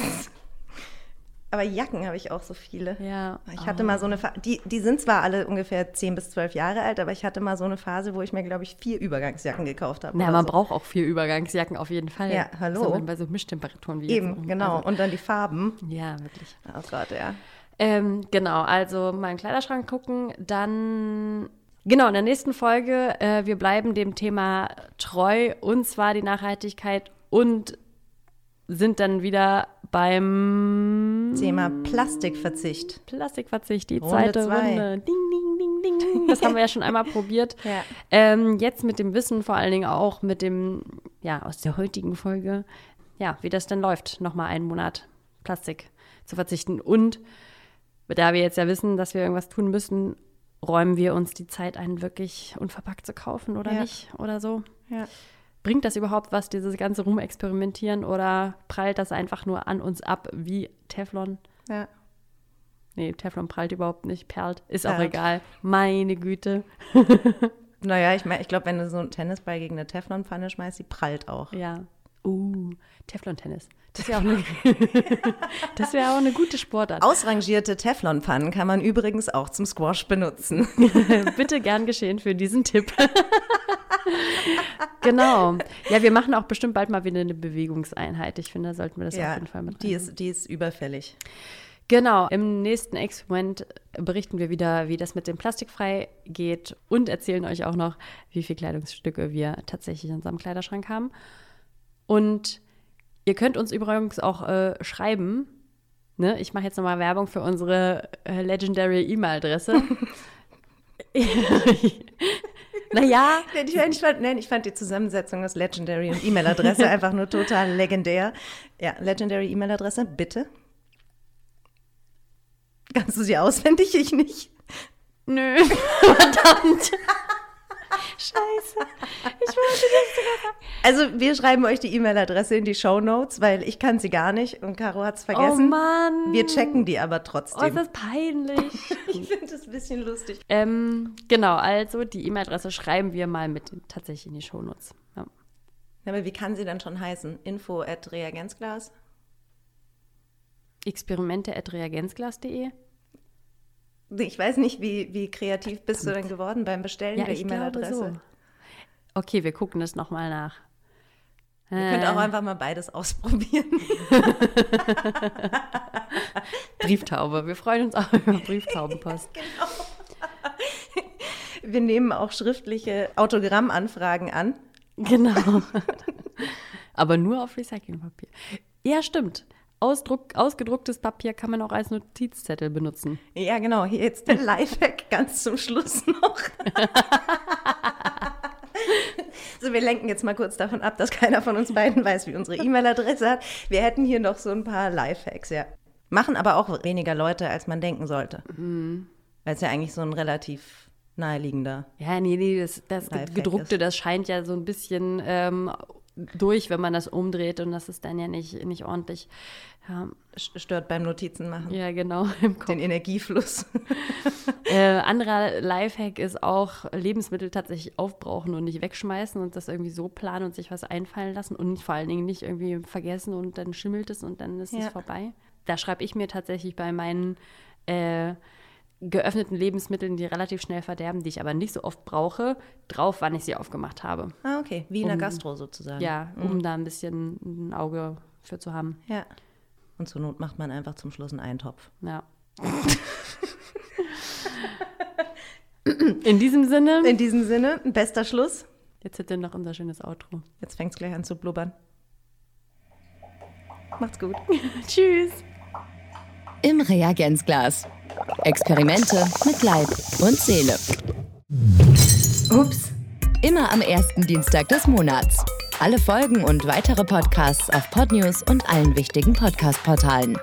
Aber Jacken habe ich auch so viele. Ja. Ich hatte mal so eine Phase, die, die sind zwar alle ungefähr 10 bis 12 Jahre alt, aber ich hatte mal so eine Phase, wo ich mir, glaube ich, vier Übergangsjacken gekauft habe. Na, oder man so. braucht auch vier Übergangsjacken auf jeden Fall. Ja, hallo. So, bei so Mischtemperaturen wie Eben, jetzt. genau. Also, Und dann die Farben. ja, wirklich. Oh Gott, ja. Ähm, genau, also mal im Kleiderschrank gucken. Dann, genau, in der nächsten Folge, äh, wir bleiben dem Thema treu und zwar die Nachhaltigkeit und sind dann wieder beim Thema Plastikverzicht. Plastikverzicht, die Runde zweite zwei. Runde. Ding, ding, ding, ding. Das haben wir ja schon einmal probiert. Ja. Ähm, jetzt mit dem Wissen, vor allen Dingen auch mit dem, ja, aus der heutigen Folge, ja, wie das denn läuft, nochmal einen Monat Plastik zu verzichten. Und da wir jetzt ja wissen, dass wir irgendwas tun müssen, räumen wir uns die Zeit ein, wirklich unverpackt zu kaufen oder Ja. nicht oder so. Ja. Bringt das überhaupt was, dieses ganze Rumexperimentieren oder prallt das einfach nur an uns ab wie Teflon? ja. Nee, Teflon prallt überhaupt nicht, perlt. Ist auch Perlt. egal. Meine Güte. Naja, ich meine, ich glaube, wenn du so einen Tennisball gegen eine Teflonpfanne schmeißt, die prallt auch. Ja. Uh, Teflon-Tennis. Das wäre auch, eine- das wär auch eine gute Sportart. Ausrangierte Teflonpfannen kann man übrigens auch zum Squash benutzen. Bitte gern geschehen für diesen Tipp. genau. Ja, wir machen auch bestimmt bald mal wieder eine Bewegungseinheit. Ich finde, da sollten wir das auf ja, jeden Fall mit die ist, die ist überfällig. Genau, im nächsten Experiment berichten wir wieder, wie das mit dem Plastikfrei geht und erzählen euch auch noch, wie viele Kleidungsstücke wir tatsächlich in unserem Kleiderschrank haben. Und ihr könnt uns übrigens auch äh, schreiben. Ne? Ich mache jetzt nochmal Werbung für unsere äh, legendary E-Mail-Adresse. naja, Nein, ich, ich, fand, nein, ich fand die Zusammensetzung aus Legendary und E-Mail-Adresse einfach nur total legendär. Ja, Legendary E-Mail-Adresse, bitte. Kannst du sie auswendig? Ich nicht. nö, verdammt. Scheiße. Ich wollte das sogar sagen. Also wir schreiben euch die E-Mail-Adresse in die Show Notes, weil ich kann sie gar nicht und Caro hat es Oh vergessen. Mann. Wir checken die aber Oh, trotzdem. ist das peinlich. ich finde das ein bisschen lustig. ähm, genau, also die E-Mail-Adresse schreiben wir mal mit tatsächlich in die Shownotes. Ja. Aber wie kann sie dann schon heißen? Info at Reagenzglas? Experimente.reagenzglas.de Ich weiß nicht, wie, wie kreativ bist du denn geworden beim Bestellen Ja, der E-Mail-Adresse? so. Okay, wir gucken das nochmal nach. Ihr könnt auch Äh, einfach mal beides ausprobieren. Brieftaube. Wir freuen uns auch über Brieftaubenpost. Wir nehmen auch schriftliche Autogrammanfragen an. genau. Aber nur auf Recyclingpapier. Ja, stimmt. Ausdruck, ausgedrucktes Papier kann man auch als Notizzettel benutzen. Ja, genau. Hier jetzt der Lifehack ganz zum Schluss noch. so, wir lenken jetzt mal kurz davon ab, dass keiner von uns beiden weiß, wie unsere E-Mail-Adresse hat. Wir hätten hier noch so ein paar Lifehacks, ja. Machen aber auch weniger Leute, als man denken sollte. Mhm. Weil es ja eigentlich so ein relativ naheliegender. Ja, nee, nee, das, das Gedruckte, ist. das scheint ja so ein bisschen ähm, durch, wenn man das umdreht und das ist dann ja nicht, nicht ordentlich. Ja. Stört beim Notizen machen. Ja, genau. Den Energiefluss. äh, anderer Lifehack ist auch Lebensmittel tatsächlich aufbrauchen und nicht wegschmeißen und das irgendwie so planen und sich was einfallen lassen und vor allen Dingen nicht irgendwie vergessen und dann schimmelt es und dann ist ja. es vorbei. Da schreibe ich mir tatsächlich bei meinen äh, geöffneten Lebensmitteln, die relativ schnell verderben, die ich aber nicht so oft brauche, drauf, wann ich sie aufgemacht habe. Ah, okay. Wie in der Gastro sozusagen. Ja, um mhm. da ein bisschen ein Auge für zu haben. Ja. Und zur Not macht man einfach zum Schluss einen Eintopf. Ja. in diesem Sinne. In diesem Sinne, ein bester Schluss. Jetzt hätte noch unser schönes Outro. Jetzt fängt es gleich an zu blubbern. Macht's gut. Tschüss. Im Reagenzglas. Experimente mit Leib und Seele. Ups. Immer am ersten Dienstag des Monats. Alle Folgen und weitere Podcasts auf Podnews und allen wichtigen Podcast-Portalen.